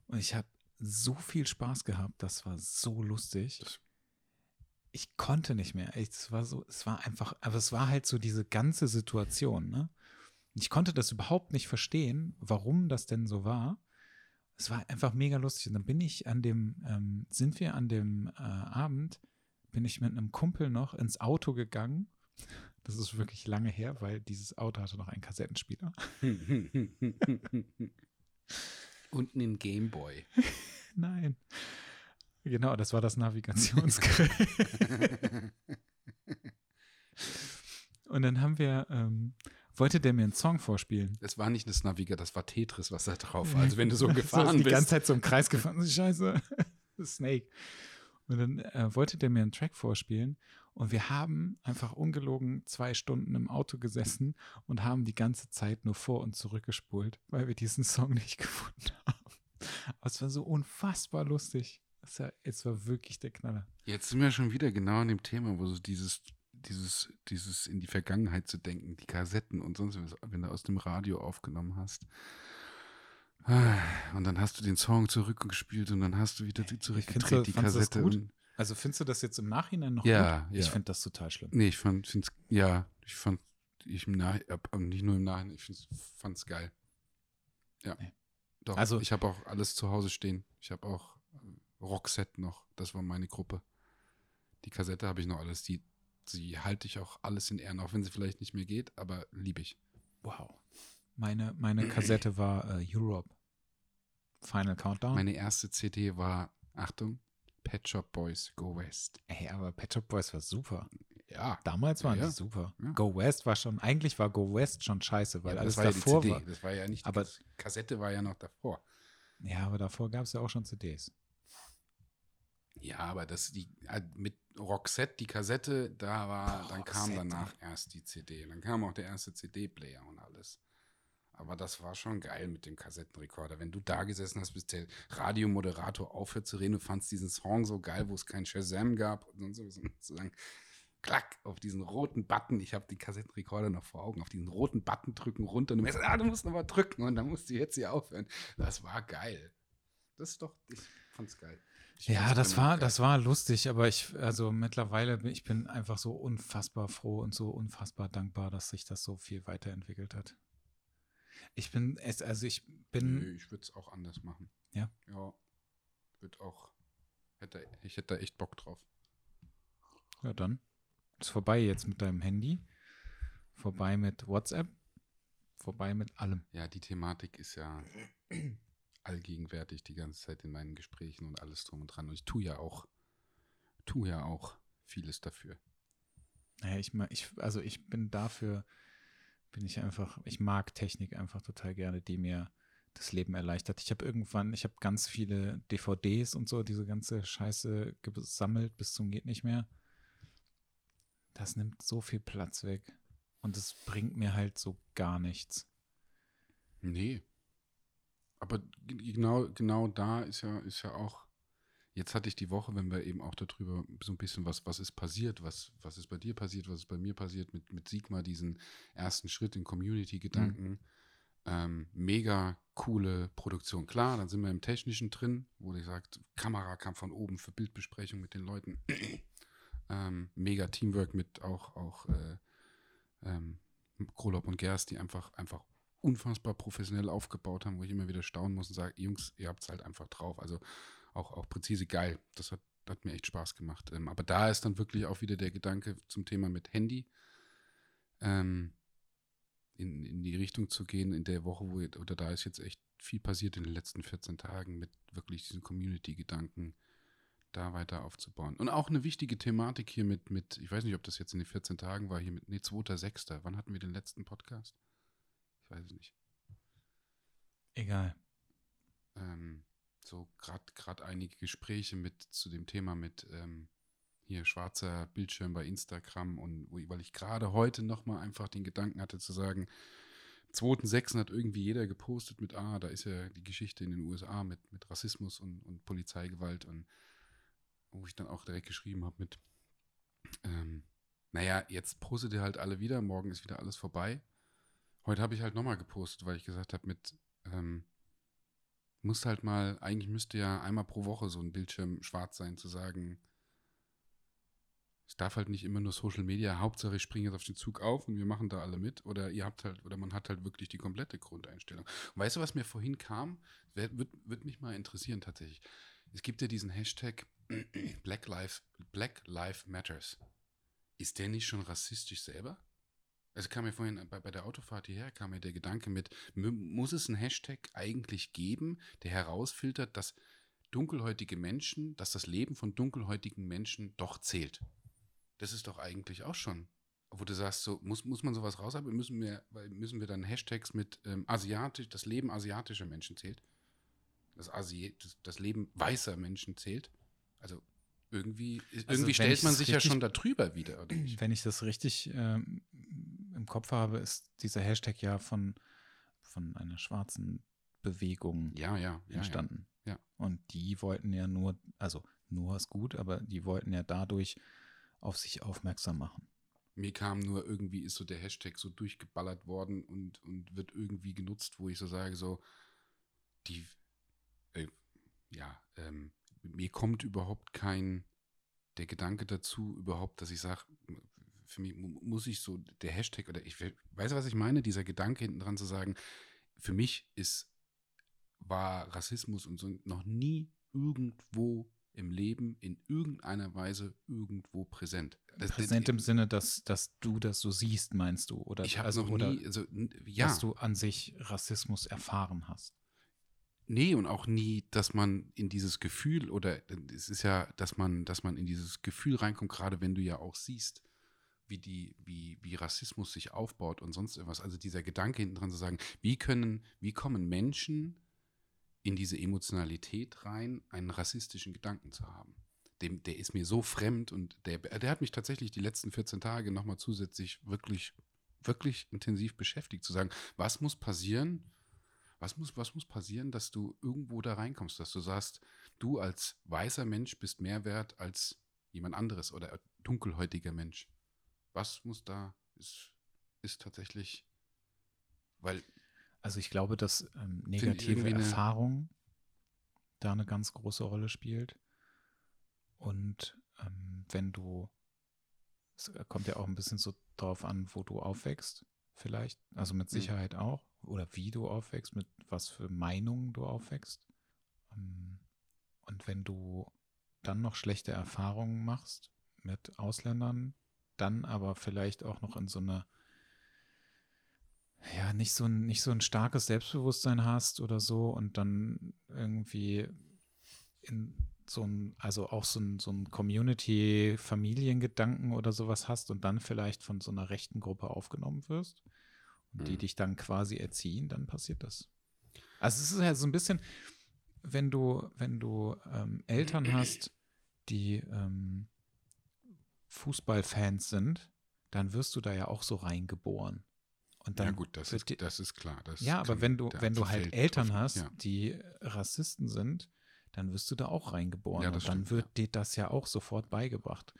Und ich habe so viel Spaß gehabt, das war so lustig. Ich konnte nicht mehr. Es war so, es war einfach, aber es war halt so diese ganze Situation, ne? Ich konnte das überhaupt nicht verstehen, warum das denn so war. Es war einfach mega lustig. Und dann bin ich an dem, ähm, sind wir an dem äh, Abend, bin ich mit einem Kumpel noch ins Auto gegangen. Das ist wirklich lange her, weil dieses Auto hatte noch einen Kassettenspieler. (laughs) Und einen Gameboy. (laughs) Nein. Genau, das war das Navigationsgerät. (laughs) Und dann haben wir, ähm, wollte der mir einen Song vorspielen. Das war nicht das Naviga, das war Tetris, was da drauf war. Also wenn du so (laughs) so gefahren die bist. ganze Zeit so im Kreis gefahren. Scheiße. (laughs) Snake. Und dann äh, wollte der mir einen Track vorspielen. Und wir haben einfach ungelogen zwei Stunden im Auto gesessen und haben die ganze Zeit nur vor und zurückgespult, weil wir diesen Song nicht gefunden haben. Aber es war so unfassbar lustig. Es war, es war wirklich der Knaller. Jetzt sind wir schon wieder genau an dem Thema, wo so dieses, dieses, dieses in die Vergangenheit zu denken, die Kassetten und sonst was, wenn du aus dem Radio aufgenommen hast. Und dann hast du den Song zurückgespielt und dann hast du wieder die zurückgedreht, die Kassette. Also findest du das jetzt im Nachhinein noch Ja, gut? Ich ja. finde das total schlimm. nee, ich fand, find's, ja, ich fand, ich im Nach, nicht nur im Nachhinein, ich find's, fand's geil. Ja. Nee. Doch, Also- ich habe auch alles zu Hause stehen. Ich habe auch äh, Rockset noch, das war meine Gruppe. Die Kassette habe ich noch alles, die, die halte ich auch alles in Ehren, auch wenn sie vielleicht nicht mehr geht, aber liebe ich. Wow. Meine, meine Kassette war äh, Europe. Final Countdown. Meine erste CD war, Achtung, Pet Shop Boys Go West. Ey, aber Pet Shop Boys war super. Ja, Damals waren Ja, die super. ja. Go West war schon, eigentlich war Go West schon scheiße, weil ja, alles das war ja davor die CD. war. Das war ja nicht, Aber- die Kassette war ja noch davor. Ja, aber davor gab es ja auch schon CDs. Ja, aber das die äh, mit Roxette, die Kassette, da war, Boah, dann kam Roxette. danach erst die CD. Dann kam auch der erste CD-Player und alles. Aber das war schon geil mit dem Kassettenrekorder. Wenn du da gesessen hast, bis der Radiomoderator aufhört zu reden, du fandst diesen Song so geil, wo es kein Shazam gab und so, so, sozusagen klack auf diesen roten Button. Ich habe die Kassettenrekorder noch vor Augen. Auf diesen roten Button drücken runter und du merkst, ah, du musst noch mal drücken und dann musst du jetzt hier aufhören. Das war geil. Das ist doch, ich fand's geil. Ich Ja, das war, geil. das war lustig, aber ich, also mittlerweile, bin- ich bin einfach so unfassbar froh und so unfassbar dankbar, dass sich das so viel weiterentwickelt hat. Ich bin, also ich bin, Nö, ich würde es auch anders machen. Ja? Ja. Wird auch. Hätte, ich hätte da echt Bock drauf. ja dann, ist vorbei jetzt mit deinem Handy, vorbei mit WhatsApp, vorbei mit allem. Ja, die Thematik ist ja allgegenwärtig die ganze Zeit in meinen Gesprächen und alles drum und dran. Und ich tue ja auch, tue ja auch vieles dafür. Naja, ich, ich, also ich bin dafür, bin ich einfach, ich mag Technik einfach total gerne, die mir das Leben erleichtert. Ich habe irgendwann, ich habe ganz viele DVDs und so, diese ganze Scheiße gesammelt bis zum geht nicht mehr. Das nimmt so viel Platz weg und es bringt mir halt so gar nichts. Nee. Aber genau, genau da ist ja, ist ja auch. Jetzt hatte ich die Woche, wenn wir eben auch darüber so ein bisschen was, was ist passiert, was, was ist bei dir passiert, was ist bei mir passiert, mit, mit Sigma, diesen ersten Schritt in Community-Gedanken. Ähm, mega coole Produktion. Klar, dann sind wir im Technischen drin, wo ich sagt, Kamera kam von oben für Bildbesprechung mit den Leuten. Ähm, mega Teamwork mit auch, auch äh, ähm, Krolop und Gerst, die einfach, einfach unfassbar professionell aufgebaut haben, wo ich immer wieder staunen muss und sage, Jungs, ihr habt es halt einfach drauf. Also auch, auch präzise geil. Das hat, hat mir echt Spaß gemacht. Ähm, aber da ist dann wirklich auch wieder der Gedanke zum Thema mit Handy. Ähm, in, in die Richtung zu gehen, in der Woche, wo, oder da ist jetzt echt viel passiert in den letzten 14 Tagen mit wirklich diesen Community-Gedanken da weiter aufzubauen. Und auch eine wichtige Thematik hier mit, mit, ich weiß nicht, ob das jetzt in den 14 Tagen war, hier mit, nee, 2.6. Wann hatten wir den letzten Podcast? Ich weiß es nicht. Egal. Ähm, so gerade einige Gespräche mit zu dem Thema mit ähm, hier schwarzer Bildschirm bei Instagram und weil ich gerade heute nochmal einfach den Gedanken hatte zu sagen, 2.6. hat irgendwie jeder gepostet mit, ah, da ist ja die Geschichte in den USA mit, mit Rassismus und, und Polizeigewalt und wo ich dann auch direkt geschrieben habe mit, ähm, naja, jetzt postet ihr halt alle wieder, morgen ist wieder alles vorbei. Heute habe ich halt nochmal gepostet, weil ich gesagt habe, mit, ähm, muss halt mal, eigentlich müsste ja einmal pro Woche so ein Bildschirm schwarz sein, zu sagen, es darf halt nicht immer nur Social Media, Hauptsache ich springe jetzt auf den Zug auf und wir machen da alle mit. Oder ihr habt halt, oder man hat halt wirklich die komplette Grundeinstellung. Und weißt du, was mir vorhin kam? Wird, wird, wird mich mal interessieren tatsächlich. Es gibt ja diesen Hashtag (clears throat) Black Lives, Black Lives Matters. Ist der nicht schon rassistisch selber? Es kam mir vorhin bei, bei der Autofahrt hierher, kam mir der Gedanke mit, muss es einen Hashtag eigentlich geben, der herausfiltert, dass dunkelhäutige Menschen, dass das Leben von dunkelhäutigen Menschen doch zählt. Das ist doch eigentlich auch schon, wo du sagst, so muss, muss man sowas raushaben, müssen wir, müssen wir dann Hashtags mit ähm, asiatisch, das Leben asiatischer Menschen zählt, das, Asi das, das Leben weißer Menschen zählt. Also irgendwie, also irgendwie stellt man sich ja schon da drüber wieder. Wenn ich das richtig ähm, im Kopf habe, ist dieser Hashtag ja von, von einer schwarzen Bewegung ja, ja, ja, entstanden. Ja, Und die wollten ja nur, also nur ist gut, aber die wollten ja dadurch auf sich aufmerksam machen. Mir kam nur irgendwie, ist so der Hashtag so durchgeballert worden und, und wird irgendwie genutzt, wo ich so sage, so, die, äh, ja, ähm, mir kommt überhaupt kein, der Gedanke dazu überhaupt, dass ich sage, für mich muss ich so, der Hashtag oder ich weiß, was ich meine, dieser Gedanke hinten dran zu sagen, für mich ist, war Rassismus und so noch nie irgendwo im Leben in irgendeiner Weise irgendwo präsent. Das, präsent im Sinne, dass, dass du das so siehst, meinst du? Oder, ich habe also, noch nie, also, ja. Dass du an sich Rassismus erfahren hast. Nee, und auch nie, dass man in dieses Gefühl oder es ist ja, dass man, dass man in dieses Gefühl reinkommt, gerade wenn du ja auch siehst, wie die, wie, wie Rassismus sich aufbaut und sonst irgendwas. Also dieser Gedanke hinten dran zu sagen, wie können, wie kommen Menschen in diese Emotionalität rein, einen rassistischen Gedanken zu haben. Dem, der ist mir so fremd und der, der hat mich tatsächlich die letzten 14 Tage nochmal zusätzlich wirklich, wirklich intensiv beschäftigt, zu sagen, was muss passieren, was muss, was muss passieren, dass du irgendwo da reinkommst, dass du sagst, du als weißer Mensch bist mehr wert als jemand anderes oder dunkelhäutiger Mensch. Was muss da, ist, ist tatsächlich, weil also ich glaube, dass ähm, negative Erfahrung da eine ganz große Rolle spielt. Und ähm, wenn du, es kommt ja auch ein bisschen so drauf an, wo du aufwächst, vielleicht, also mit mhm. Sicherheit auch, oder wie du aufwächst, mit was für Meinungen du aufwächst. Ähm, und wenn du dann noch schlechte Erfahrungen machst mit Ausländern, dann aber vielleicht auch noch in so eine ja, nicht so ein, nicht so ein starkes Selbstbewusstsein hast oder so und dann irgendwie in so ein, also auch so ein, so ein Community-Familiengedanken oder sowas hast und dann vielleicht von so einer rechten Gruppe aufgenommen wirst und mhm. die dich dann quasi erziehen, dann passiert das. Also es ist ja so ein bisschen, wenn du, wenn du ähm, Eltern hast, die ähm, Fußballfans sind, dann wirst du da ja auch so reingeboren. Und dann ja gut, das, ist, das ist klar. Das ja, aber wenn du, wenn du halt Eltern hast, ja. die Rassisten sind, dann wirst du da auch reingeboren. Ja, und dann stimmt, wird ja. dir das ja auch sofort beigebracht.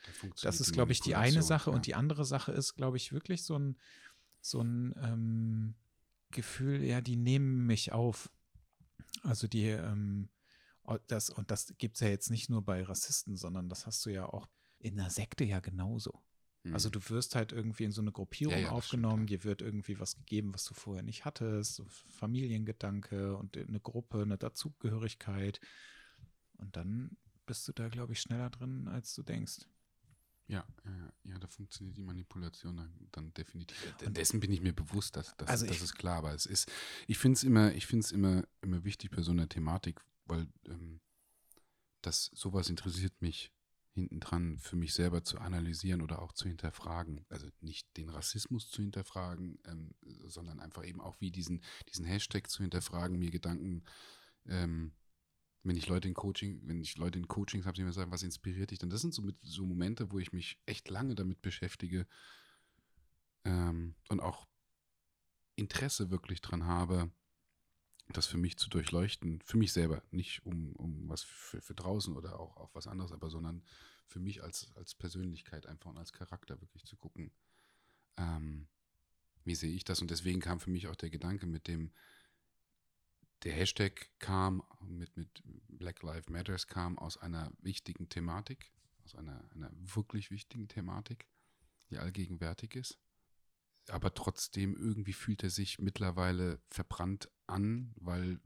Das ist, glaube ich, die eine Sache. Und die andere Sache ist, glaube ich, wirklich so ein, so ein ähm, Gefühl, ja, die nehmen mich auf. Also die, ähm, das, und das gibt es ja jetzt nicht nur bei Rassisten, sondern das hast du ja auch in der Sekte ja genauso. Also mhm. du wirst halt irgendwie in so eine Gruppierung ja, ja, aufgenommen, stimmt, ja. dir wird irgendwie was gegeben, was du vorher nicht hattest, so Familiengedanke und eine Gruppe, eine Dazugehörigkeit. Und dann bist du da, glaube ich, schneller drin, als du denkst. Ja, ja, ja, da funktioniert die Manipulation dann, dann definitiv. Und dessen bin ich mir bewusst, dass, dass also das ist klar. Aber es ist, ich finde es immer, ich finde es immer, immer wichtig bei so einer Thematik, weil ähm, das sowas interessiert mich hinten dran für mich selber zu analysieren oder auch zu hinterfragen. Also nicht den Rassismus zu hinterfragen, ähm, sondern einfach eben auch wie diesen, diesen Hashtag zu hinterfragen, mir Gedanken, ähm, wenn ich Leute in Coaching, wenn ich Leute in Coachings habe, die mir sagen, was inspiriert dich, dann das sind so, mit, so Momente, wo ich mich echt lange damit beschäftige ähm, und auch Interesse wirklich dran habe, das für mich zu durchleuchten, für mich selber, nicht um, um was für, für draußen oder auch auf was anderes, aber sondern für mich als, als Persönlichkeit einfach und als Charakter wirklich zu gucken, ähm, wie sehe ich das? Und deswegen kam für mich auch der Gedanke mit dem, der Hashtag kam mit, mit Black Lives Matters kam aus einer wichtigen Thematik, aus einer, einer wirklich wichtigen Thematik, die allgegenwärtig ist. Aber trotzdem irgendwie fühlt er sich mittlerweile verbrannt an, weil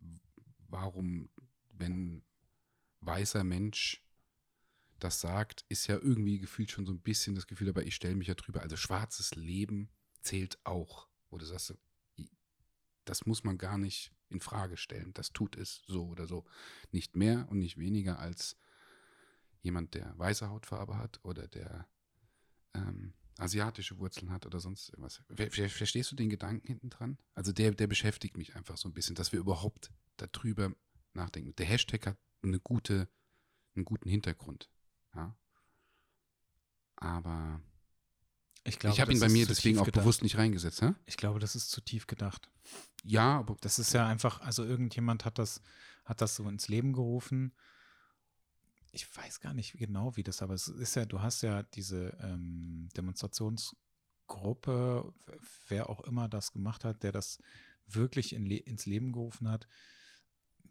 warum, wenn weißer Mensch das sagt, ist ja irgendwie gefühlt schon so ein bisschen das Gefühl, aber ich stelle mich ja drüber. Also schwarzes Leben zählt auch. Oder sagst du, das muss man gar nicht in Frage stellen. Das tut es so oder so. Nicht mehr und nicht weniger als jemand, der weiße Hautfarbe hat oder der ähm, asiatische Wurzeln hat oder sonst irgendwas. Verstehst du den Gedanken hinten dran? Also der, der beschäftigt mich einfach so ein bisschen, dass wir überhaupt darüber nachdenken. Der Hashtag hat eine gute, einen guten Hintergrund. Ja. Aber ich, glaube, ich habe ihn bei mir deswegen auch gedacht. bewusst nicht reingesetzt. Hä? Ich glaube, das ist zu tief gedacht. Ja, aber. Das ist ja einfach, also irgendjemand hat das, hat das so ins Leben gerufen. Ich weiß gar nicht genau, wie das, aber es ist ja, du hast ja diese ähm, Demonstrationsgruppe, wer auch immer das gemacht hat, der das wirklich in, ins Leben gerufen hat,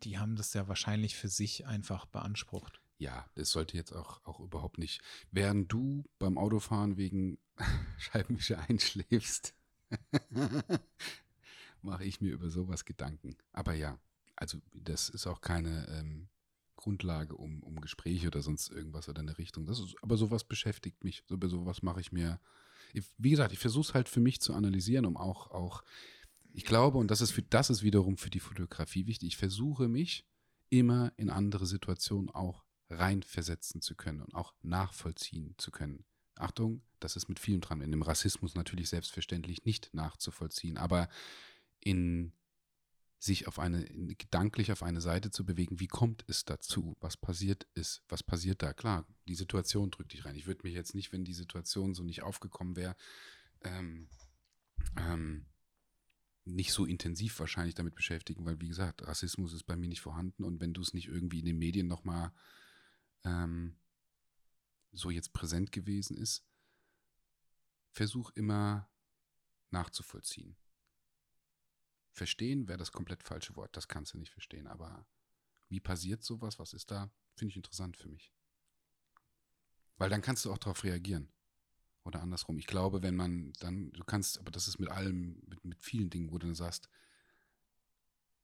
die haben das ja wahrscheinlich für sich einfach beansprucht ja, das sollte jetzt auch, auch überhaupt nicht. Während du beim Autofahren wegen (laughs) Scheibenwischer einschläfst, (laughs) mache ich mir über sowas Gedanken. Aber ja, also das ist auch keine ähm, Grundlage, um, um Gespräche oder sonst irgendwas oder eine Richtung. Das ist, aber sowas beschäftigt mich. Über sowas mache ich mir. Ich, wie gesagt, ich versuche es halt für mich zu analysieren, um auch, auch, ich glaube, und das ist für das ist wiederum für die Fotografie wichtig, ich versuche mich immer in andere Situationen auch reinversetzen zu können und auch nachvollziehen zu können. Achtung, das ist mit vielem dran. In dem Rassismus natürlich selbstverständlich nicht nachzuvollziehen, aber in sich auf eine, gedanklich auf eine Seite zu bewegen, wie kommt es dazu? Was passiert ist? Was passiert da? Klar, die Situation drückt dich rein. Ich würde mich jetzt nicht, wenn die Situation so nicht aufgekommen wäre, ähm, ähm, nicht so intensiv wahrscheinlich damit beschäftigen, weil wie gesagt, Rassismus ist bei mir nicht vorhanden und wenn du es nicht irgendwie in den Medien nochmal ähm, so jetzt präsent gewesen ist, versuch immer nachzuvollziehen. Verstehen wäre das komplett falsche Wort, das kannst du nicht verstehen, aber wie passiert sowas, was ist da, finde ich interessant für mich. Weil dann kannst du auch darauf reagieren. Oder andersrum. Ich glaube, wenn man dann, du kannst, aber das ist mit allem, mit, mit vielen Dingen, wo du dann sagst,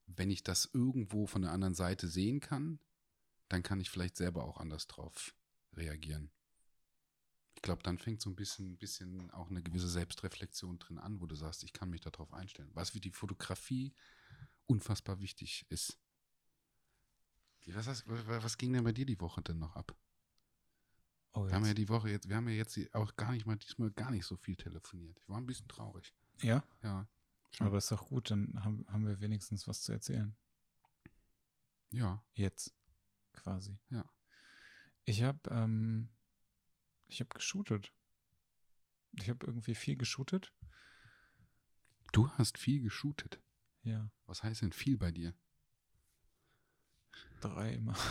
wenn ich das irgendwo von der anderen Seite sehen kann, dann kann ich vielleicht selber auch anders drauf reagieren. Ich glaube, dann fängt so ein bisschen, bisschen auch eine gewisse Selbstreflexion drin an, wo du sagst, ich kann mich darauf einstellen. Was für die Fotografie unfassbar wichtig ist. Was, hast, was ging denn bei dir die Woche denn noch ab? Oh, wir haben ja die Woche jetzt, wir haben ja jetzt auch gar nicht mal diesmal gar nicht so viel telefoniert. Ich war ein bisschen traurig. Ja? Ja. Schon. Aber ist doch gut, dann haben, haben wir wenigstens was zu erzählen. Ja. Jetzt quasi. Ja. Ich habe ähm, ich habe geshootet. Ich habe irgendwie viel geshootet. Du hast viel geshootet? Ja. Was heißt denn viel bei dir? Drei immer. (laughs)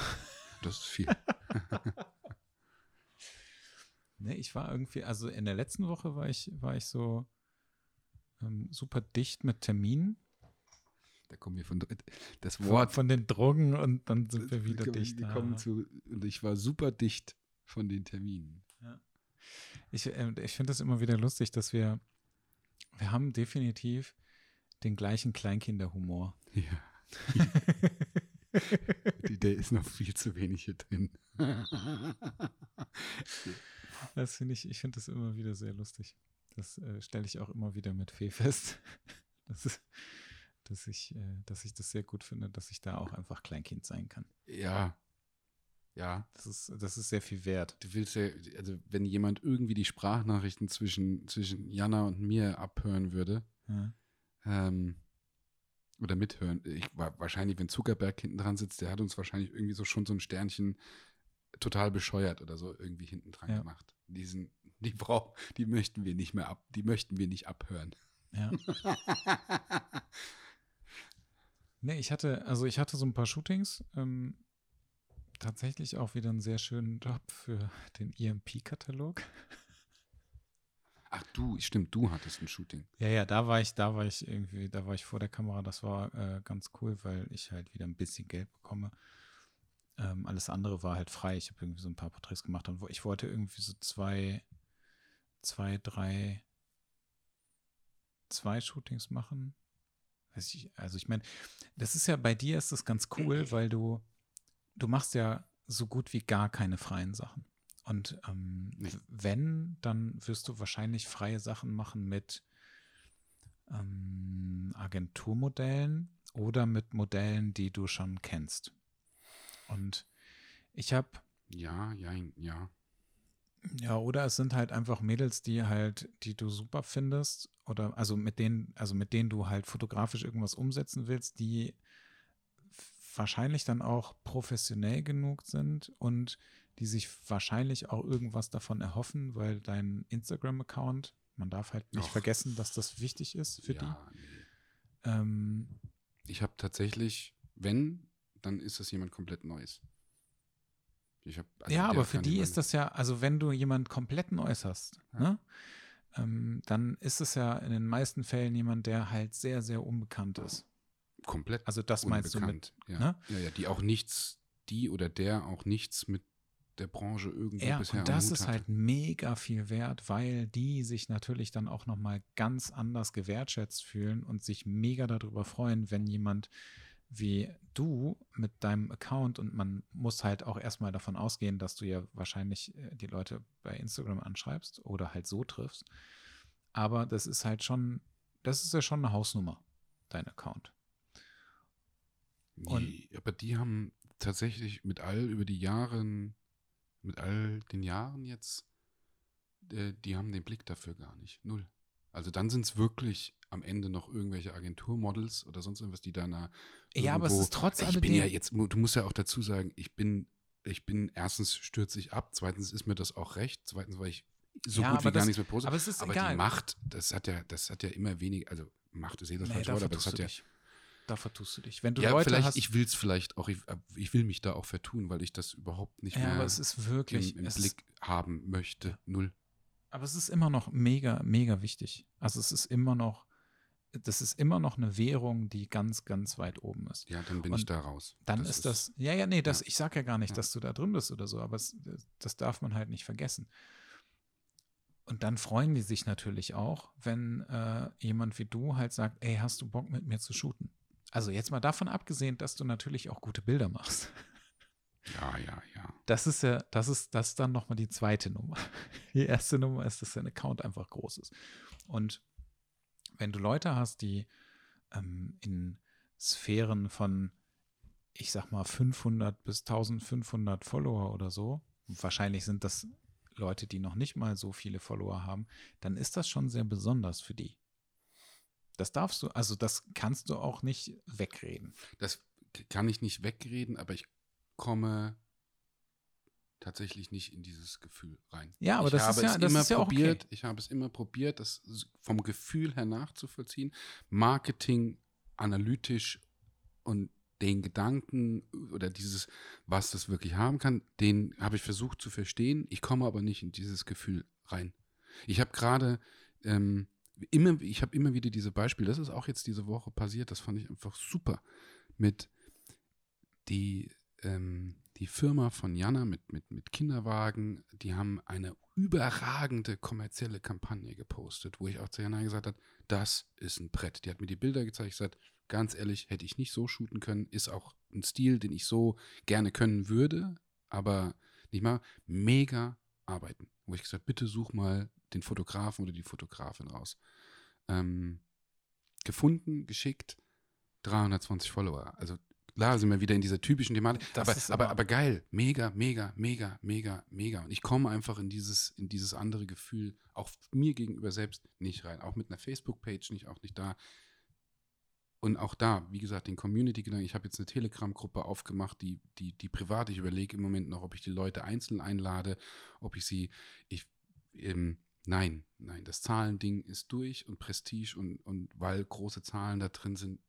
Das ist viel. (laughs) nee, ich war irgendwie, also in der letzten Woche war ich, war ich so ähm, super dicht mit Terminen. Da kommen wir von das Wort. Von, von den Drogen und dann sind wir wieder dicht. Die kommen zu, und ich war super dicht von den Terminen. Ja. Ich, äh, ich finde das immer wieder lustig, dass wir, wir haben definitiv den gleichen Kleinkinderhumor. Ja. (laughs) Die, der ist noch viel zu wenig hier drin. (laughs) das finde ich, ich finde das immer wieder sehr lustig. Das äh, stelle ich auch immer wieder mit Fee fest. (laughs) Das ist, dass ich, äh, dass ich das sehr gut finde, dass ich da auch einfach Kleinkind sein kann. Ja. Ja. Das ist, das ist sehr viel wert. Du willst ja, also wenn jemand irgendwie die Sprachnachrichten zwischen, zwischen Jana und mir abhören würde, ja. ähm, oder mithören, ich, wahrscheinlich, wenn Zuckerberg hinten dran sitzt, der hat uns wahrscheinlich irgendwie so schon so ein Sternchen total bescheuert oder so irgendwie hinten dran ja. gemacht. Diesen, die Frau, die möchten wir nicht mehr ab, die möchten wir nicht abhören. Ja. (laughs) Nee, ich hatte, also ich hatte so ein paar Shootings. Ähm, tatsächlich auch wieder einen sehr schönen Job für den EMP-Katalog. Ach du, stimmt, du hattest ein Shooting. Ja, ja, da war ich, da war ich irgendwie, da war ich vor der Kamera. Das war äh, ganz cool, weil ich halt wieder ein bisschen Geld bekomme. Ähm, alles andere war halt frei. Ich habe irgendwie so ein paar Porträts gemacht und ich wollte irgendwie so zwei, zwei, drei, zwei Shootings machen. Ich, also ich meine, das ist ja bei dir ist das ganz cool, weil du, du machst ja so gut wie gar keine freien Sachen. Und ähm, nee. wenn, dann wirst du wahrscheinlich freie Sachen machen mit ähm, Agenturmodellen oder mit Modellen, die du schon kennst. Und ich habe. Ja, ja, ja. Ja, oder es sind halt einfach Mädels, die halt, die du super findest, oder also mit denen, also mit denen du halt fotografisch irgendwas umsetzen willst, die wahrscheinlich dann auch professionell genug sind und die sich wahrscheinlich auch irgendwas davon erhoffen, weil dein Instagram-Account, man darf halt nicht Och. vergessen, dass das wichtig ist für ja, die. Nee. Ähm, ich habe tatsächlich, wenn, dann ist das jemand komplett Neues. Hab, also ja, aber für die ist das ja, also wenn du jemand komplett Neues hast, ja. ne, ähm, dann ist es ja in den meisten Fällen jemand, der halt sehr, sehr unbekannt ist. Komplett. Also das meinst du mit, ja. Ne? ja, ja, die auch nichts, die oder der auch nichts mit der Branche irgendwie ja, bisher und das ist halt mega viel wert, weil die sich natürlich dann auch nochmal ganz anders gewertschätzt fühlen und sich mega darüber freuen, wenn jemand wie du mit deinem Account und man muss halt auch erstmal davon ausgehen, dass du ja wahrscheinlich äh, die Leute bei Instagram anschreibst oder halt so triffst. Aber das ist halt schon, das ist ja schon eine Hausnummer, dein Account. Und nee, aber die haben tatsächlich mit all über die Jahren mit all den Jahren jetzt, äh, die haben den Blick dafür gar nicht. Null. Also dann sind es wirklich am Ende noch irgendwelche Agenturmodels oder sonst irgendwas, die da na, Ja, aber es ist trotz Ich bin ja jetzt, du musst ja auch dazu sagen, ich bin, ich bin, erstens stürze ich ab, zweitens ist mir das auch recht, zweitens war ich so ja, gut wie das, gar nichts mehr positiv. Aber es ist aber egal. die Macht, das hat ja, das hat ja immer wenig, also Macht ist eh das nee, falsche Wort, aber das hat ja. Dich. Da vertust du dich. Wenn du ja, Leute vielleicht, hast, ich will es vielleicht auch, ich, ich, will mich da auch vertun, weil ich das überhaupt nicht ja, mehr aber es ist wirklich, im, im Blick haben möchte. Null. Aber es ist immer noch mega, mega wichtig. Also es ist immer noch, das ist immer noch eine Währung, die ganz, ganz weit oben ist. Ja, dann bin Und ich da raus. Dann das ist das, ja, ja, nee, das, ja. ich sag ja gar nicht, ja. dass du da drin bist oder so, aber es, das darf man halt nicht vergessen. Und dann freuen die sich natürlich auch, wenn äh, jemand wie du halt sagt, ey, hast du Bock mit mir zu shooten? Also jetzt mal davon abgesehen, dass du natürlich auch gute Bilder machst. (laughs) Ja, ja, ja. Das ist ja, das ist, das ist dann nochmal die zweite Nummer. (laughs) Die erste Nummer ist, dass dein Account einfach groß ist. Und wenn du Leute hast, die ähm, in Sphären von, ich sag mal, 500 bis 1500 Follower oder so, wahrscheinlich sind das Leute, die noch nicht mal so viele Follower haben, dann ist das schon sehr besonders für die. Das darfst du, also das kannst du auch nicht wegreden. Das kann ich nicht wegreden, aber ich komme tatsächlich nicht in dieses Gefühl rein. Ja, aber ich das ist ja, das ist ja probiert, okay. Ich habe es immer probiert, das vom Gefühl her nachzuvollziehen. Marketing analytisch und den Gedanken oder dieses, was das wirklich haben kann, den habe ich versucht zu verstehen. Ich komme aber nicht in dieses Gefühl rein. Ich habe gerade ähm, immer, ich habe immer wieder diese Beispiele, das ist auch jetzt diese Woche passiert, das fand ich einfach super. Mit die, ähm, die Firma von Jana mit, mit, mit Kinderwagen, die haben eine überragende kommerzielle Kampagne gepostet, wo ich auch zu Jana gesagt habe, das ist ein Brett. Die hat mir die Bilder gezeigt, gesagt, ganz ehrlich, hätte ich nicht so shooten können, ist auch ein Stil, den ich so gerne können würde, aber nicht mal mega arbeiten. Wo ich gesagt, bitte such mal den Fotografen oder die Fotografin raus. Ähm, gefunden, geschickt, 320 Follower. Also klar sind wir wieder in dieser typischen Thematik. Aber, aber, aber, geil, mega, mega, mega, mega, mega. Und ich komme einfach in dieses, in dieses andere Gefühl, auch mir gegenüber selbst nicht rein. Auch mit einer Facebook-Page nicht, auch nicht da. Und auch da, wie gesagt, den Community-Gedanken. Ich habe jetzt eine Telegram-Gruppe aufgemacht, die, die, die privat. Ich überlege im Moment noch, ob ich die Leute einzeln einlade, ob ich sie, ich, ähm, Nein, nein, das Zahlending ist durch und Prestige und, und weil große Zahlen da drin sind,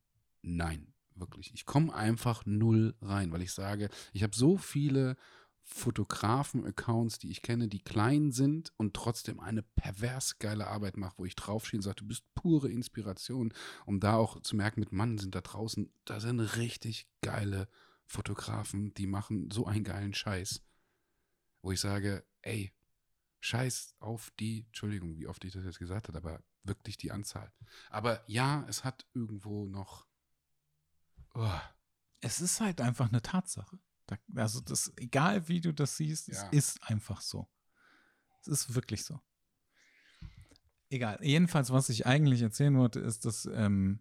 nein. Wirklich. Ich komme einfach null rein, weil ich sage, ich habe so viele Fotografen-Accounts, die ich kenne, die klein sind und trotzdem eine pervers geile Arbeit machen, wo ich draufstehe und sage, du bist pure Inspiration, um da auch zu merken, mit Mann sind da draußen, da sind richtig geile Fotografen, die machen so einen geilen Scheiß. Wo ich sage, ey, scheiß auf die, Entschuldigung, wie oft ich das jetzt gesagt habe, aber wirklich die Anzahl. Aber ja, es hat irgendwo noch. Oh, Es ist halt einfach eine Tatsache. Da, also das, egal wie du das siehst, Ja. es ist einfach so. Es ist wirklich so. Egal. Jedenfalls, was ich eigentlich erzählen wollte, ist, dass ähm,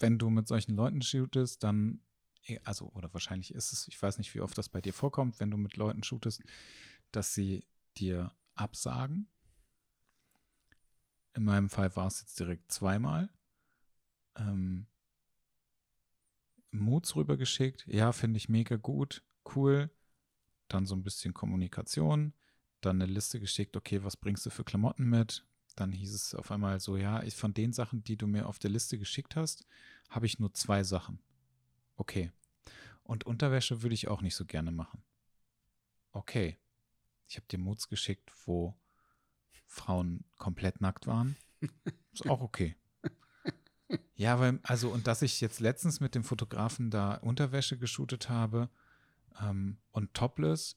wenn du mit solchen Leuten shootest, dann, eh, also, oder wahrscheinlich ist es, ich weiß nicht, wie oft das bei dir vorkommt, wenn du mit Leuten shootest, dass sie dir absagen. In meinem Fall war es jetzt direkt zweimal. Ähm, Moods rübergeschickt. Ja, finde ich mega gut, cool. Dann so ein bisschen Kommunikation. Dann eine Liste geschickt, okay, was bringst du für Klamotten mit? Dann hieß es auf einmal so, ja, ich, von den Sachen, die du mir auf der Liste geschickt hast, habe ich nur zwei Sachen. Okay. Und Unterwäsche würde ich auch nicht so gerne machen. Okay. Ich habe dir Moods geschickt, wo Frauen komplett nackt waren. (laughs) Ist auch okay. Ja, weil, also, und dass ich jetzt letztens mit dem Fotografen da Unterwäsche geshootet habe ähm, und topless,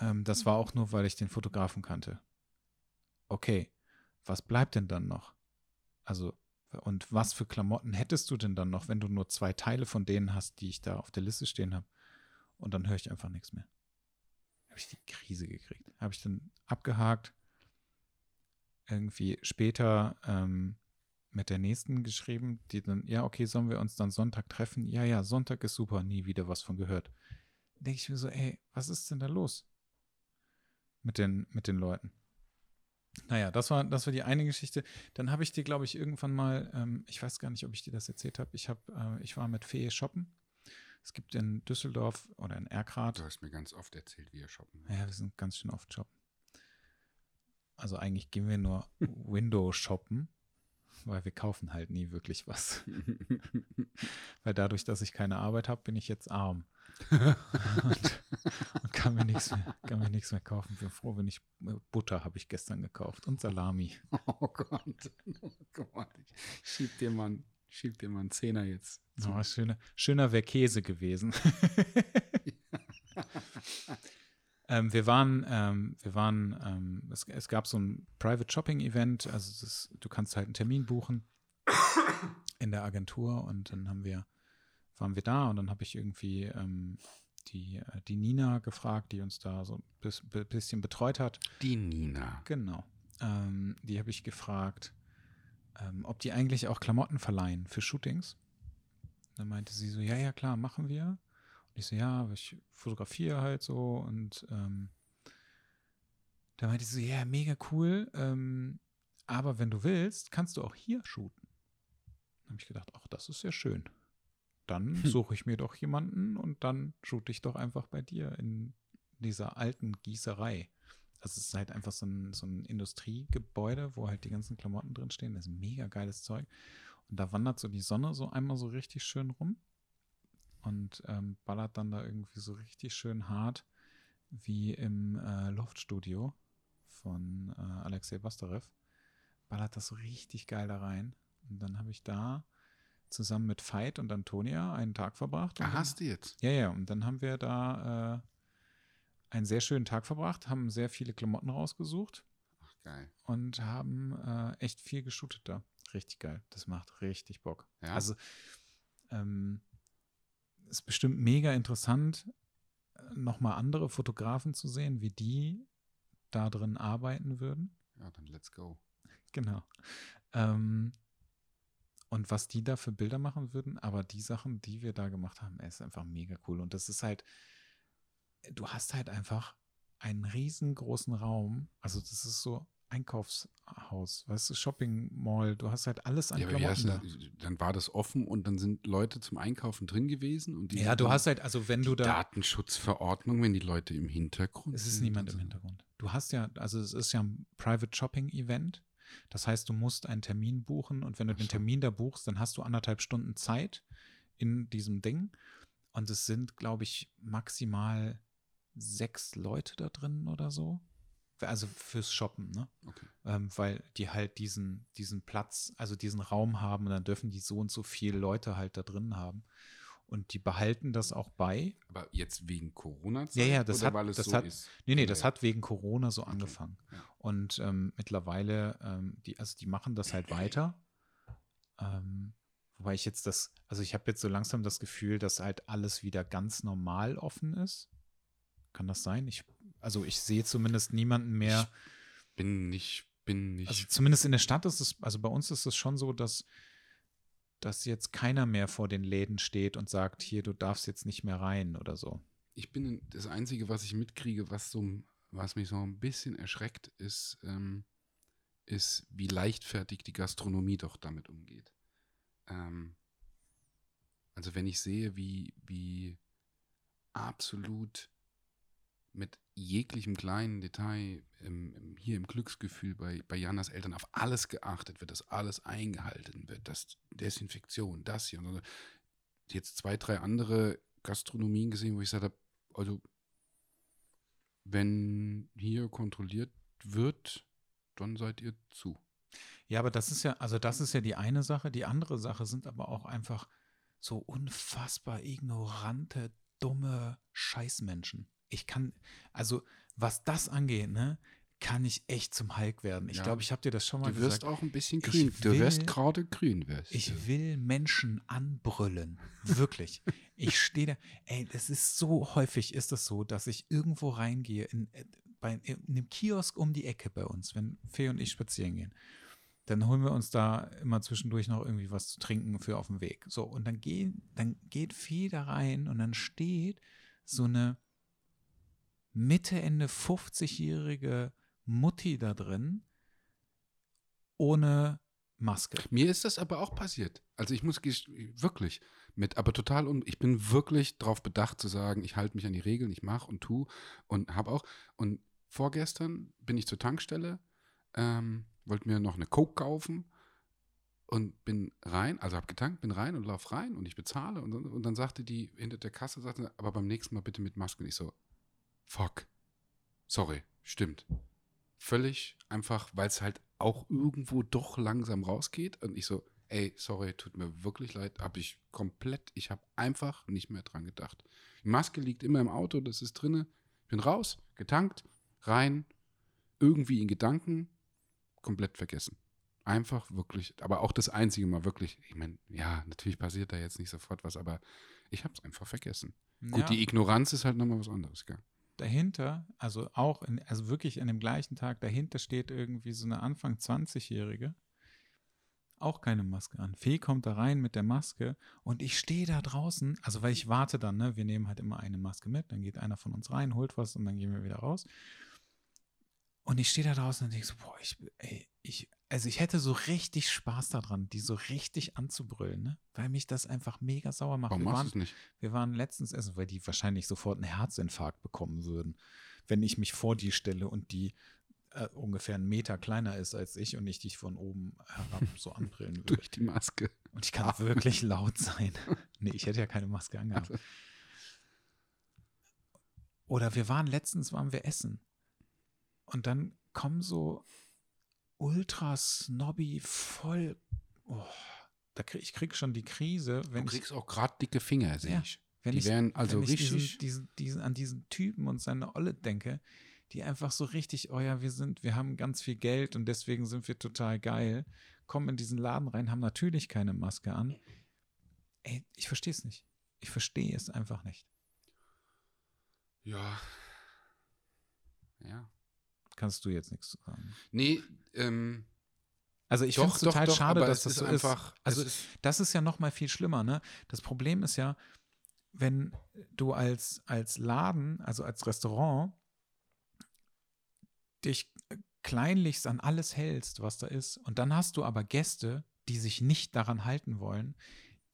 ähm, das war auch nur, weil ich den Fotografen kannte. Okay, was bleibt denn dann noch? Also, und was für Klamotten hättest du denn dann noch, wenn du nur zwei Teile von denen hast, die ich da auf der Liste stehen habe? Und dann höre ich einfach nichts mehr. Habe ich die Krise gekriegt. Habe ich dann abgehakt. Irgendwie später ähm, mit der nächsten geschrieben, die dann, ja, okay, sollen wir uns dann Sonntag treffen? Ja, ja, Sonntag ist super, nie wieder was von gehört. Denke ich mir so, ey, was ist denn da los? Mit den, mit den Leuten. Naja, das war, das war die eine Geschichte. Dann habe ich dir, glaube ich, irgendwann mal, ähm, ich weiß gar nicht, ob ich dir das erzählt habe, ich, hab, äh, ich war mit Fee shoppen. Es gibt in Düsseldorf oder in Erkrath du hast mir ganz oft erzählt, wie ihr shoppen. ja, wir sind ganz schön oft shoppen. Also eigentlich gehen wir nur (laughs) Window shoppen, weil wir kaufen halt nie wirklich was. (laughs) Weil dadurch, dass ich keine Arbeit habe, bin ich jetzt arm. und, (laughs) und kann mir nichts mehr, kann mir nichts mehr kaufen. Bin froh, wenn ich Butter habe ich gestern gekauft und Salami. oh Gott. Oh Gott. Ich schieb dir mal, einen- schieb dir mal einen Zehner jetzt. Oh, schöner schöner wäre Käse gewesen. (laughs) ähm, wir waren, ähm, wir waren, ähm, es, es gab so ein Private Shopping Event, also ist, du kannst halt einen Termin buchen (coughs) in der Agentur und dann haben wir, waren wir da und dann habe ich irgendwie ähm, die, äh, die Nina gefragt, die uns da so ein bis, bi- bisschen betreut hat. Die Nina. Genau. Ähm, die habe ich gefragt, ähm, ob die eigentlich auch Klamotten verleihen für Shootings. Dann meinte sie so, ja, ja, klar, machen wir. Ich so, ja, ich fotografiere halt so und ähm, da meinte sie so, ja, mega cool, ähm, aber wenn du willst, kannst du auch hier shooten. Dann habe ich gedacht, ach, das ist ja schön. Dann suche ich mir doch jemanden und dann shoote ich doch einfach bei dir in dieser alten Gießerei. Also es ist halt einfach so ein, so ein Industriegebäude, wo halt die ganzen Klamotten drin stehen. Das ist mega geiles Zeug. Und da wandert so die Sonne so einmal so richtig schön rum und ähm, ballert dann da irgendwie so richtig schön hart wie im äh, Loftstudio von äh, Alexei Bastarev. Ballert das so richtig geil da rein. Und dann habe ich da zusammen mit Veit und Antonia einen Tag verbracht. Ah, hast du jetzt? ja, ja, und dann haben wir da äh, einen sehr schönen Tag verbracht, haben sehr viele Klamotten rausgesucht Ach, geil. und haben äh, echt viel geshootet da. Richtig geil. Das macht richtig Bock. Ja? Also, ähm, ist bestimmt mega interessant, nochmal andere Fotografen zu sehen, wie die da drin arbeiten würden. ja, dann let's go. (laughs) Genau. Ähm, und was die da für Bilder machen würden, aber die Sachen, die wir da gemacht haben, ist einfach mega cool. Und das ist halt, du hast halt einfach einen riesengroßen Raum. Also das ist so Einkaufshaus, weißt du, Shopping Mall. Du hast halt alles an Ja, aber Klamotten da. du, dann war das offen und dann sind Leute zum Einkaufen drin gewesen und die Ja, du hast halt, also wenn du da, Datenschutzverordnung, wenn die Leute im Hintergrund es ist niemand im. Hintergrund. Du hast ja, also es ist ja ein Private Shopping Event. Das heißt, du musst einen Termin buchen und wenn du Ach den. Termin da buchst, dann hast du anderthalb Stunden Zeit, in diesem Ding. Und es sind, glaube ich, maximal sechs Leute da drin oder so. Also fürs Shoppen, ne? Okay. Ähm, weil die halt diesen, diesen Platz, also diesen Raum haben und dann dürfen die so und so viele Leute halt da drin haben. Und die behalten das auch bei. Aber jetzt wegen corona Ja, ja, das hat- das so hat- ist? Nee, nee, das hat wegen Corona so Okay, angefangen. ja. Und ähm, mittlerweile, ähm, die, also die machen das halt weiter. Ähm, wobei ich jetzt das, also ich habe jetzt so langsam das Gefühl, dass halt alles wieder ganz normal offen ist. Kann das sein? Ich, also ich sehe zumindest niemanden mehr. Bin nicht, bin nicht. Also zumindest in der Stadt ist es, also bei uns ist es schon so, dass, dass jetzt keiner mehr vor den Läden steht und sagt, hier, du darfst jetzt nicht mehr rein oder so. ich bin das Einzige, was ich mitkriege, was so, was mich so ein bisschen erschreckt, ist, ähm, ist, wie leichtfertig die Gastronomie doch damit umgeht. Ähm, also wenn ich sehe, wie, wie absolut mit jeglichem kleinen Detail im, hier im Glücksgefühl bei, bei Janas Eltern auf alles geachtet wird, dass alles eingehalten wird, dass Desinfektion, das hier und so. Jetzt zwei, drei andere Gastronomien gesehen, wo ich gesagt habe, also wenn hier kontrolliert wird, dann seid ihr zu. Ja, aber das ist ja, also das ist ja die eine Sache. Die andere Sache sind aber auch einfach so unfassbar ignorante, dumme Scheißmenschen. Ich kann, also was das angeht, ne, kann ich echt zum Hulk werden. Ich Ja. glaube, ich habe dir das schon mal Du wirst gesagt. auch ein bisschen grün. Du wirst will- gerade grün wirst. Ich will Menschen anbrüllen. Wirklich. ich stehe da. Ey, das ist so häufig ist es so, dass ich irgendwo reingehe in, äh, bei, in einem Kiosk um die Ecke bei uns, wenn Fee und ich spazieren gehen. Dann holen wir uns da immer zwischendurch noch irgendwie was zu trinken für auf dem Weg. So, und dann, gehen, dann geht Fee da rein und dann steht so eine Mitte, Ende 50-jährige Mutti da drin ohne Maske. Mir ist das aber auch passiert. Also ich muss wirklich mit, aber total un, ich bin wirklich darauf bedacht zu sagen, ich halte mich an die Regeln, ich mache und tu und habe auch. Und vorgestern bin ich zur Tankstelle, ähm, wollte mir noch eine Coke kaufen und bin rein, also habe getankt, bin rein und lauf rein und ich bezahle und, und dann sagte die hinter der Kasse, sagte, aber beim nächsten Mal bitte mit Maske. Und ich so, fuck, sorry, stimmt. Völlig einfach, weil es halt auch irgendwo doch langsam rausgeht und ich so, ey, sorry, tut mir wirklich leid, habe ich komplett, ich habe einfach nicht mehr dran gedacht. Die Maske liegt immer im Auto, das ist drinne. Ich bin raus, getankt, rein, irgendwie in Gedanken, komplett vergessen. Einfach wirklich, aber auch das einzige Mal wirklich, ich meine, ja, natürlich passiert da jetzt nicht sofort was, aber ich habe es einfach vergessen. Gut, Ja. die Ignoranz ist halt nochmal was anderes, gell? Dahinter, also auch, in, also wirklich an dem gleichen Tag, dahinter steht irgendwie so eine Anfang 20-Jährige, auch keine Maske an. Fee kommt da rein mit der Maske und ich stehe da draußen, also weil ich warte dann, ne, wir nehmen halt immer eine Maske mit, dann geht einer von uns rein, holt was und dann gehen wir wieder raus. Und ich stehe da draußen und denke so, boah, ich, ey, ich, also ich hätte so richtig Spaß daran, die so richtig anzubrüllen, ne? weil mich das einfach mega sauer macht. Warum wir machst waren, nicht? wir waren letztens essen, weil die wahrscheinlich sofort einen Herzinfarkt bekommen würden, wenn ich mich vor die stelle und die äh, ungefähr einen Meter kleiner ist als ich und ich dich von oben herab (laughs) so anbrillen würde. Durch die Maske. Und ich kann wirklich (laughs) laut sein. (laughs) nee, ich hätte ja keine Maske angehabt. Also, Oder wir waren letztens, waren wir essen. Und dann kommen so ultra snobby, voll. Oh, da krieg, ich krieg schon die Krise, wenn du ich kriegst auch gerade dicke Finger, sehe Ja. ich. Wenn Die ich, wären also wenn ich richtig- Diesen, diesen, diesen, an diesen Typen und seine Olle denke, die einfach so richtig, oh ja, wir sind, wir haben ganz viel Geld und deswegen sind wir total geil, kommen in diesen Laden rein, haben natürlich keine Maske an. Ey, ich verstehe es nicht. Ich verstehe es einfach nicht. Ja. Ja. Kannst du jetzt nichts zu sagen. Nee, ähm, Also ich finde es total doch, schade, dass das ist so einfach, ist. Also es ist, das ist ja noch mal viel schlimmer, ne? Das Problem ist ja, wenn du als, als Laden, also als Restaurant, dich kleinlichst an alles hältst, was da ist, und dann hast du aber Gäste, die sich nicht daran halten wollen,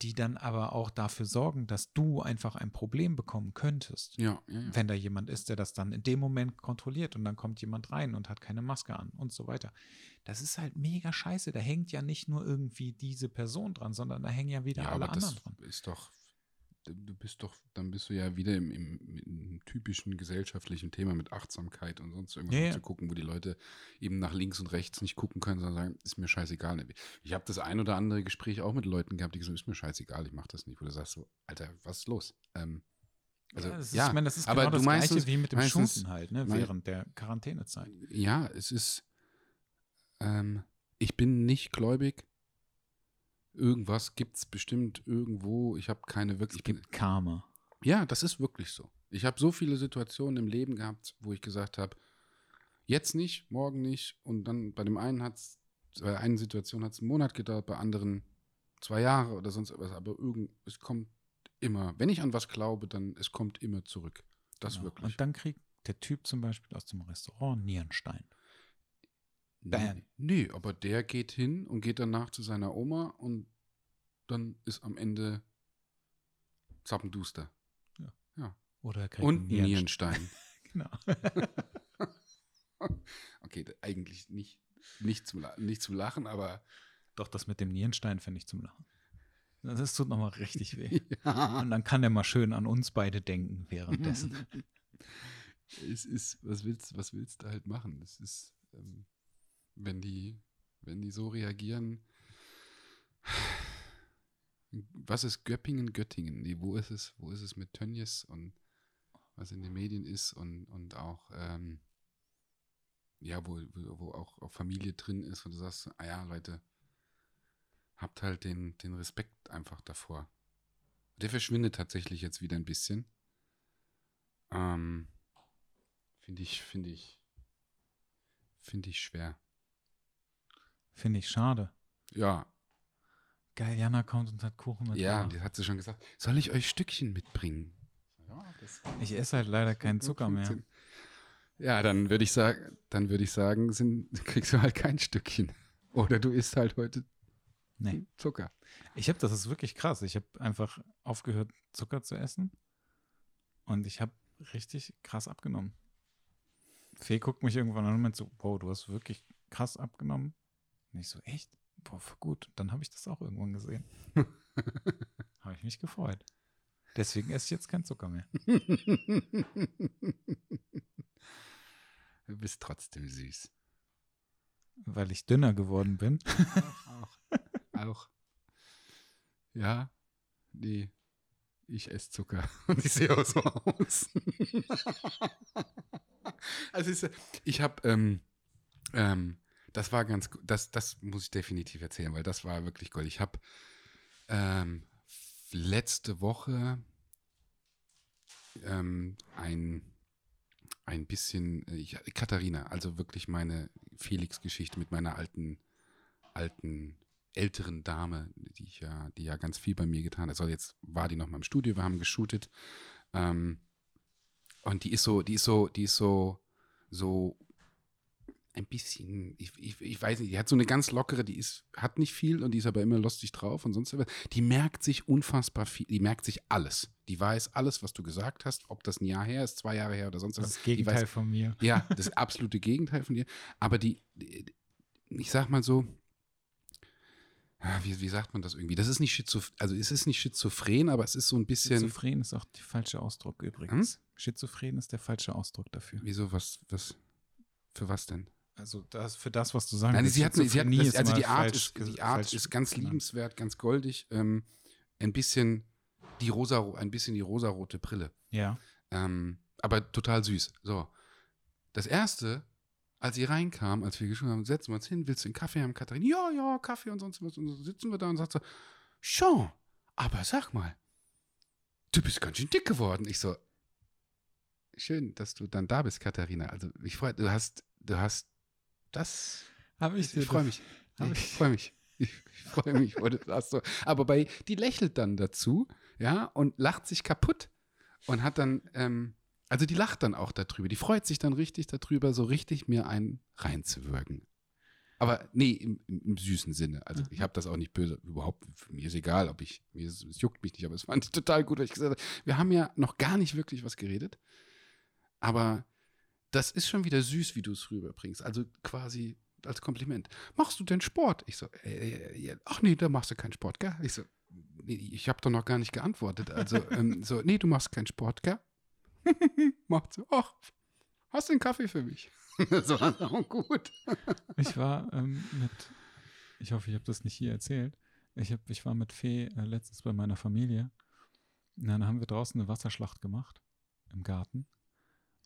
die dann aber auch dafür sorgen, dass du einfach ein Problem bekommen könntest. Ja, ja, ja. Wenn da jemand ist, der das dann in dem Moment kontrolliert und dann kommt jemand rein und hat keine Maske an und so weiter. Das ist halt mega scheiße. Da hängt ja nicht nur irgendwie diese Person dran, sondern da hängen ja wieder ja, alle aber das anderen dran. ist doch, du bist doch, dann bist du ja wieder im, im, im typischen gesellschaftlichen Thema mit Achtsamkeit und sonst irgendwas Ja, ja. zu gucken, wo die Leute eben nach links und rechts nicht gucken können, sondern sagen, ist mir scheißegal. Ich habe das ein oder andere Gespräch auch mit Leuten gehabt, die gesagt haben, ist mir scheißegal, ich mache das nicht. Wo du sagst so, Alter, was ist los? Ähm, also, ja, das ist, ja, ich meine, das ist aber genau du das meinst Gleiche es- wie mit dem Schunken halt, ne, während der Quarantänezeit. ja, es ist, ähm, ich bin nicht gläubig. Irgendwas gibt es bestimmt irgendwo. Ich habe keine wirklich. Es gibt Karma. Ja, das ist wirklich so. Ich habe so viele Situationen im Leben gehabt, wo ich gesagt habe, jetzt nicht, morgen nicht. Und dann bei dem einen hat es, bei einer Situation hat es einen Monat gedauert, bei anderen zwei Jahre oder sonst was. Aber irgend, es kommt immer, wenn ich an was glaube, dann es kommt immer zurück. Das Genau. wirklich. Und dann kriegt der Typ zum Beispiel aus dem Restaurant Nierenstein. Bam. Nee, aber der geht hin und geht danach zu seiner Oma und dann ist am Ende Zappenduster. Oder er Und Nierenstein. (laughs) Genau. (laughs) Okay, eigentlich nicht, nicht, zum, nicht zum Lachen, aber Doch, das mit dem Nierenstein finde ich zum Lachen. Das tut nochmal richtig weh. (laughs) ja. Und dann kann er mal schön an uns beide denken währenddessen. es ist, was willst, was willst du halt machen? Es ist, ähm, wenn die, wenn die so reagieren. Was ist Göppingen, Göttingen? Nee, wo ist es, wo ist es mit Tönnies und was in den Medien ist und, und auch, ähm, ja, wo, wo, auch, Familie drin ist, wo du sagst, ah ja, Leute, habt halt den, den Respekt einfach davor. Der verschwindet tatsächlich jetzt wieder ein bisschen. Ähm, finde ich, finde ich, finde ich schwer. Finde ich schade. Ja, Geil, Jana kommt und hat Kuchen mit. ja, die hat sie schon gesagt. Soll ich euch Stückchen mitbringen? Ja, das Ich esse halt leider keinen Zucker mehr. Ja, dann würde ich sagen, dann würde ich sagen, sind, (laughs) kriegst du halt kein Stückchen. Oder du isst halt heute Nee. Zucker. Ich habe, das ist wirklich krass. Ich habe einfach aufgehört, Zucker zu essen. Und ich habe richtig krass abgenommen. Fee guckt mich irgendwann an und meint so, wow, du hast wirklich krass abgenommen. Und ich so, echt? Boah, gut. Dann habe ich das auch irgendwann gesehen. (laughs) habe ich mich gefreut. Deswegen esse ich jetzt keinen Zucker mehr. Du bist trotzdem süß. Weil ich dünner geworden bin. Auch. (laughs) Auch. Ja, nee. Ich esse Zucker (laughs) und ich sehe auch so aus. also ich habe, ähm, ähm, das war ganz, gu- das, das muss ich definitiv erzählen, weil das war wirklich Gold. Ich habe ähm, letzte Woche ähm, ein, ein bisschen, äh, ich, Katharina, also wirklich meine Felix-Geschichte mit meiner alten, alten, älteren Dame, die ich ja, die ja ganz viel bei mir getan hat. Also jetzt war die noch mal im Studio, wir haben geshootet. Ähm, und die ist so, die ist so, die ist so, so ein bisschen, ich, ich, ich weiß nicht, die hat so eine ganz lockere, die ist, hat nicht viel und die ist aber immer lustig drauf und sonst was. Die merkt sich unfassbar viel, die merkt sich alles. Die weiß alles, was du gesagt hast, ob das ein Jahr her ist, zwei Jahre her oder sonst Das was. das Gegenteil weiß, von mir. ja, (laughs) das absolute Gegenteil von dir. Aber die, ich sag mal so, wie, wie sagt man das irgendwie? Das ist nicht schizophren, also es ist nicht schizophren, aber es ist so ein bisschen, Schizophren ist auch der falsche Ausdruck übrigens. Schizophren ist der falsche Ausdruck dafür. wieso, was, was, für was denn? Also das, für das, was du sagen Nein, willst, sie hat, sie hat das, also die Art, falsch ist, die Art ist ganz liebenswert, ganz goldig, ähm, ein bisschen die rosa, ein bisschen die rosarote Brille. Ja. Ähm, aber total süß. So. Das erste, als sie reinkam, als wir geschrieben haben, setzen wir uns hin, willst du einen Kaffee haben, Katharina? Ja, ja, Kaffee und sonst was. Und so sitzen wir da und sagt so, schon, aber sag mal, du bist ganz schön dick geworden. Ich so, schön, dass du dann da bist, Katharina. Also ich freue, du hast, du hast das, Habe ich, ich freue mich. Ich freue mich. (laughs) Ich, freue mich. wo du das so. Aber bei, die lächelt dann dazu, ja, und lacht sich kaputt und hat dann, ähm, also die lacht dann auch darüber. Die freut sich dann richtig darüber, so richtig mir einen reinzuwirken. Aber nee, im, im, im süßen Sinne. Also ich habe das auch nicht böse, überhaupt, mir ist egal, ob ich, mir ist, es juckt mich nicht, aber es fand ich total gut, weil ich gesagt habe, wir haben ja noch gar nicht wirklich was geredet, aber das ist schon wieder süß, wie du es rüberbringst. Also quasi als Kompliment. Machst du denn Sport? Ich so, äh, äh, ach nee, da machst du keinen Sport, gell? Ich so, nee, ich habe doch noch gar nicht geantwortet. Also, (laughs) ähm, so, nee, du machst keinen Sport, gell? (laughs) Macht so, ach, hast du einen Kaffee für mich? (laughs) das war auch gut. Ich war ähm, mit, ich hoffe, ich habe das nicht hier erzählt. Ich, hab, ich war mit Fee äh, letztens bei meiner Familie. Und dann haben wir draußen eine Wasserschlacht gemacht im Garten.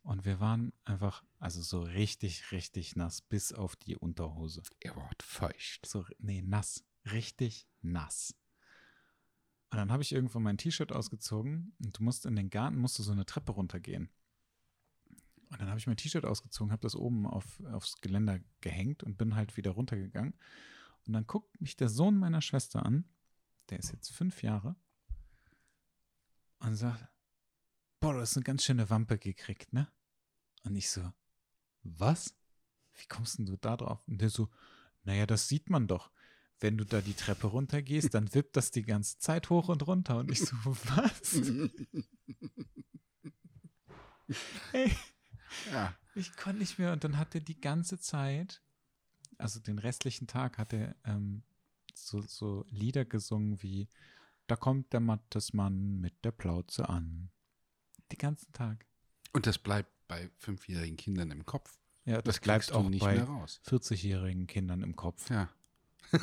Und wir waren einfach, also so richtig, richtig nass, bis auf die Unterhose. Er war feucht. So, nee, nass. Richtig nass. Und dann habe ich irgendwann mein T-Shirt ausgezogen und du musst in den Garten, musst du so eine Treppe runtergehen. Und dann habe ich mein T-Shirt ausgezogen, habe das oben auf, aufs Geländer gehängt und bin halt wieder runtergegangen. Und dann guckt mich der Sohn meiner Schwester an, der ist jetzt fünf Jahre, und sagt, boah, du hast eine ganz schöne Wampe gekriegt, ne? Und ich so, was? Wie kommst denn du da drauf? Und der so, naja, das sieht man doch. Wenn du da die Treppe runtergehst, dann wippt das die ganze Zeit hoch und runter. Und ich so, was? (laughs) Ey, Ja. ich konnte nicht mehr. Und dann hat er die ganze Zeit, also den restlichen Tag, hat er ähm, so, so Lieder gesungen wie Da kommt der Mattesmann mit der Plauze an. Den ganzen Tag. Und das bleibt bei fünfjährigen Kindern im Kopf. Ja, das, Das bleibt auch nicht bei mehr raus. 40-jährigen Kindern im Kopf. Ja. (laughs)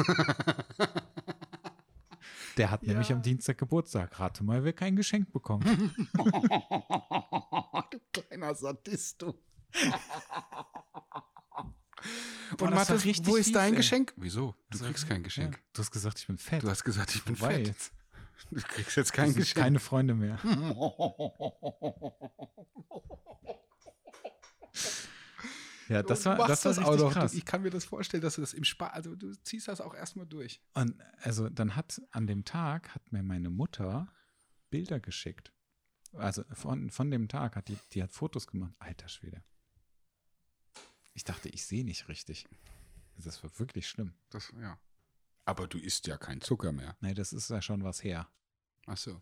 Der hat Ja. nämlich am Dienstag Geburtstag. Rate mal, wer kein Geschenk bekommt. (laughs) du kleiner Sadist, du. (laughs) Boah, Und das war Mathis, richtig wo ist dein. Geschenk? Wieso? Du kriegst kein Geschenk. Ja, du hast gesagt, ich bin fett. Du hast gesagt, ich bin Vorbei fett. jetzt. Du kriegst jetzt kein Das Geschenk. keine Freunde mehr. (laughs) Ja, das war, das war auch richtig noch. krass. Ich kann mir das vorstellen, dass du das im Spaß, also du ziehst das auch erstmal durch. Und also dann hat an dem Tag hat mir meine Mutter Bilder geschickt. Also von, von dem Tag hat die, die hat Fotos gemacht. Alter Schwede. Ich dachte, ich sehe nicht richtig. Das war wirklich schlimm. Das, ja. Aber du isst ja keinen Zucker mehr. Nee, das ist ja schon was her. Ach so.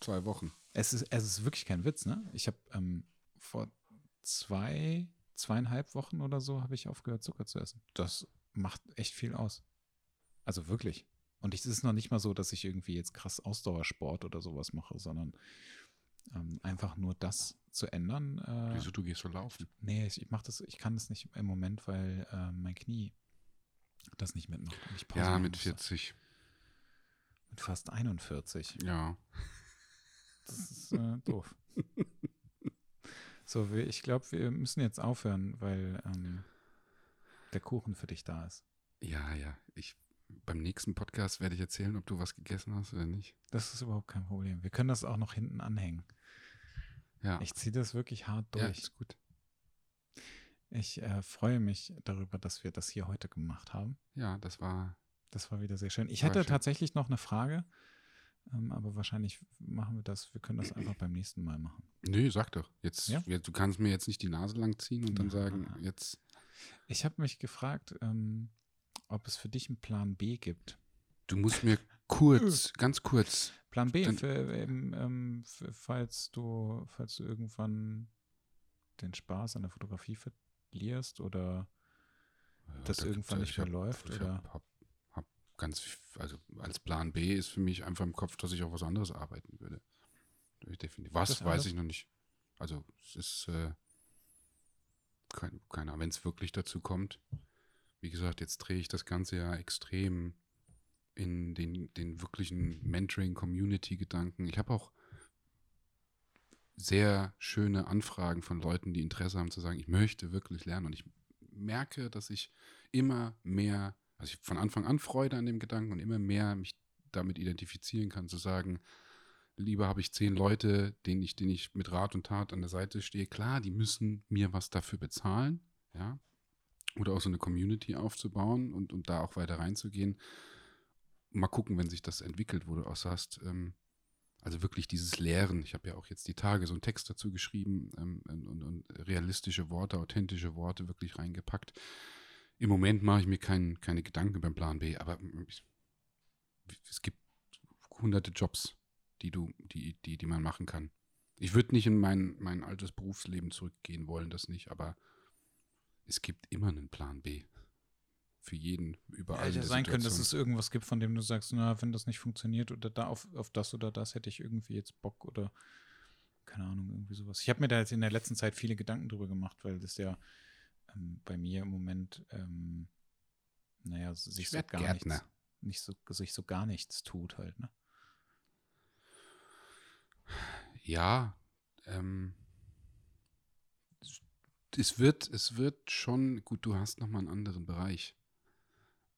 Zwei Wochen. Es ist, es ist wirklich kein Witz, ne? Ich habe ähm, vor zwei, zweieinhalb Wochen oder so habe ich aufgehört, Zucker zu essen. Das macht echt viel aus. Also wirklich. Und es ist noch nicht mal so, dass ich irgendwie jetzt krass Ausdauersport oder sowas mache, sondern ähm, einfach nur das zu ändern. Äh, Wieso, du gehst so laufen? nee, ich, ich mache das, ich kann das nicht im Moment, weil äh, mein Knie das nicht mitmacht. Ja, mit musste. 40. Mit fast 41. Ja. Das ist äh, doof. (laughs) So, ich glaube, wir müssen jetzt aufhören, weil ähm, der Kuchen für dich da ist. Ja, ja. Ich, beim nächsten Podcast werde ich erzählen, ob du was gegessen hast oder nicht. Das ist überhaupt kein Problem. Wir können das auch noch hinten anhängen. Ja. Ich ziehe das wirklich hart ja, durch. ist gut. Ich äh, freue mich darüber, dass wir das hier heute gemacht haben. Ja, das war. Das war wieder sehr schön. Ich hätte schön. tatsächlich noch eine Frage, aber wahrscheinlich machen wir das. Wir können das einfach beim nächsten Mal machen. Nö, sag doch. Jetzt, Ja? du kannst mir jetzt nicht die Nase lang ziehen und dann Ja. sagen, jetzt. Ich habe mich gefragt, ähm, ob es für dich einen Plan B gibt. Du musst mir kurz, ganz kurz. Plan B, für, ähm, ähm, für, falls du, falls du irgendwann den Spaß an der Fotografie verlierst oder Das da irgendwann nicht mehr ich läuft, ich oder? Hab, hab, hab ganz, also als Plan B ist für mich einfach im Kopf, dass ich auf was anderes arbeiten würde. Definitiv. Was, weiß ich noch nicht. Also es ist, äh, kein, keine Ahnung, wenn es wirklich dazu kommt. Wie gesagt, jetzt drehe ich das Ganze ja extrem in den, den wirklichen Mentoring-Community-Gedanken. Ich habe auch sehr schöne Anfragen von Leuten, die Interesse haben zu sagen, ich möchte wirklich lernen. Und ich merke, dass ich immer mehr, also ich von Anfang an Freude an dem Gedanken und immer mehr mich damit identifizieren kann, zu sagen, lieber habe ich zehn Leute, denen ich, denen ich mit Rat und Tat an der Seite stehe. Klar, die müssen mir was dafür bezahlen, ja. Oder auch so eine Community aufzubauen und, und da auch weiter reinzugehen. Mal gucken, wenn sich das entwickelt, wo du auch sagst, ähm, also wirklich dieses Lehren. Ich habe ja auch jetzt die Tage so einen Text dazu geschrieben ähm, und, und, und realistische Worte, authentische Worte wirklich reingepackt. Im Moment mache ich mir kein, keine Gedanken beim Plan B, aber es gibt hunderte Jobs, die du, die, die, die man machen kann. Ich würde nicht in mein, mein altes Berufsleben zurückgehen wollen, das nicht, aber es gibt immer einen Plan B. Für jeden, überall. Hätte ja sein können, dass es irgendwas gibt, von dem du sagst, na, wenn das nicht funktioniert oder da auf, auf das oder das hätte ich irgendwie jetzt Bock oder keine Ahnung, irgendwie sowas. Ich habe mir da jetzt in der letzten Zeit viele Gedanken drüber gemacht, weil das ja ähm, bei mir im Moment, ähm, naja, sich so gar Gärtner. nichts, nicht so, sich so gar nichts tut halt, ne? Ja, ähm, es wird, es wird schon, gut, du hast nochmal einen anderen Bereich.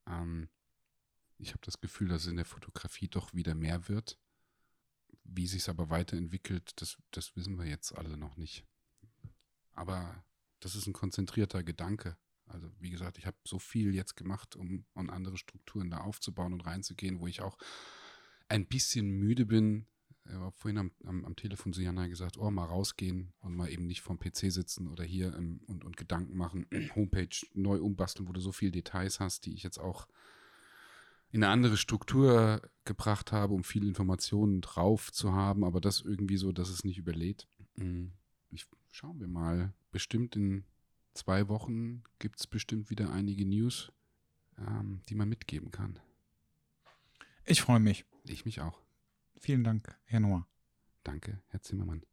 Ähm, ich habe das Gefühl, dass es in der Fotografie doch wieder mehr wird. Wie sich es aber weiterentwickelt, das, das wissen wir jetzt alle noch nicht. Aber das ist ein konzentrierter Gedanke. Also wie gesagt, ich habe so viel jetzt gemacht, um, um andere Strukturen da aufzubauen und reinzugehen, wo ich auch ein bisschen müde bin, war vorhin am, am, am Telefon zu Jana gesagt, oh, mal rausgehen und mal eben nicht vom PC sitzen oder hier ähm, und, und Gedanken machen, (clears throat) Homepage neu umbasteln, wo du so viele Details hast, die ich jetzt auch in eine andere Struktur gebracht habe, um viele Informationen drauf zu haben, aber das irgendwie so, dass es nicht überlädt. Mm, ich, schauen wir mal. Bestimmt in zwei Wochen gibt es bestimmt wieder einige News, ähm, die man mitgeben kann. Ich freue mich. Ich mich auch. Vielen Dank, Herr Noah. Danke, Herr Zimmermann.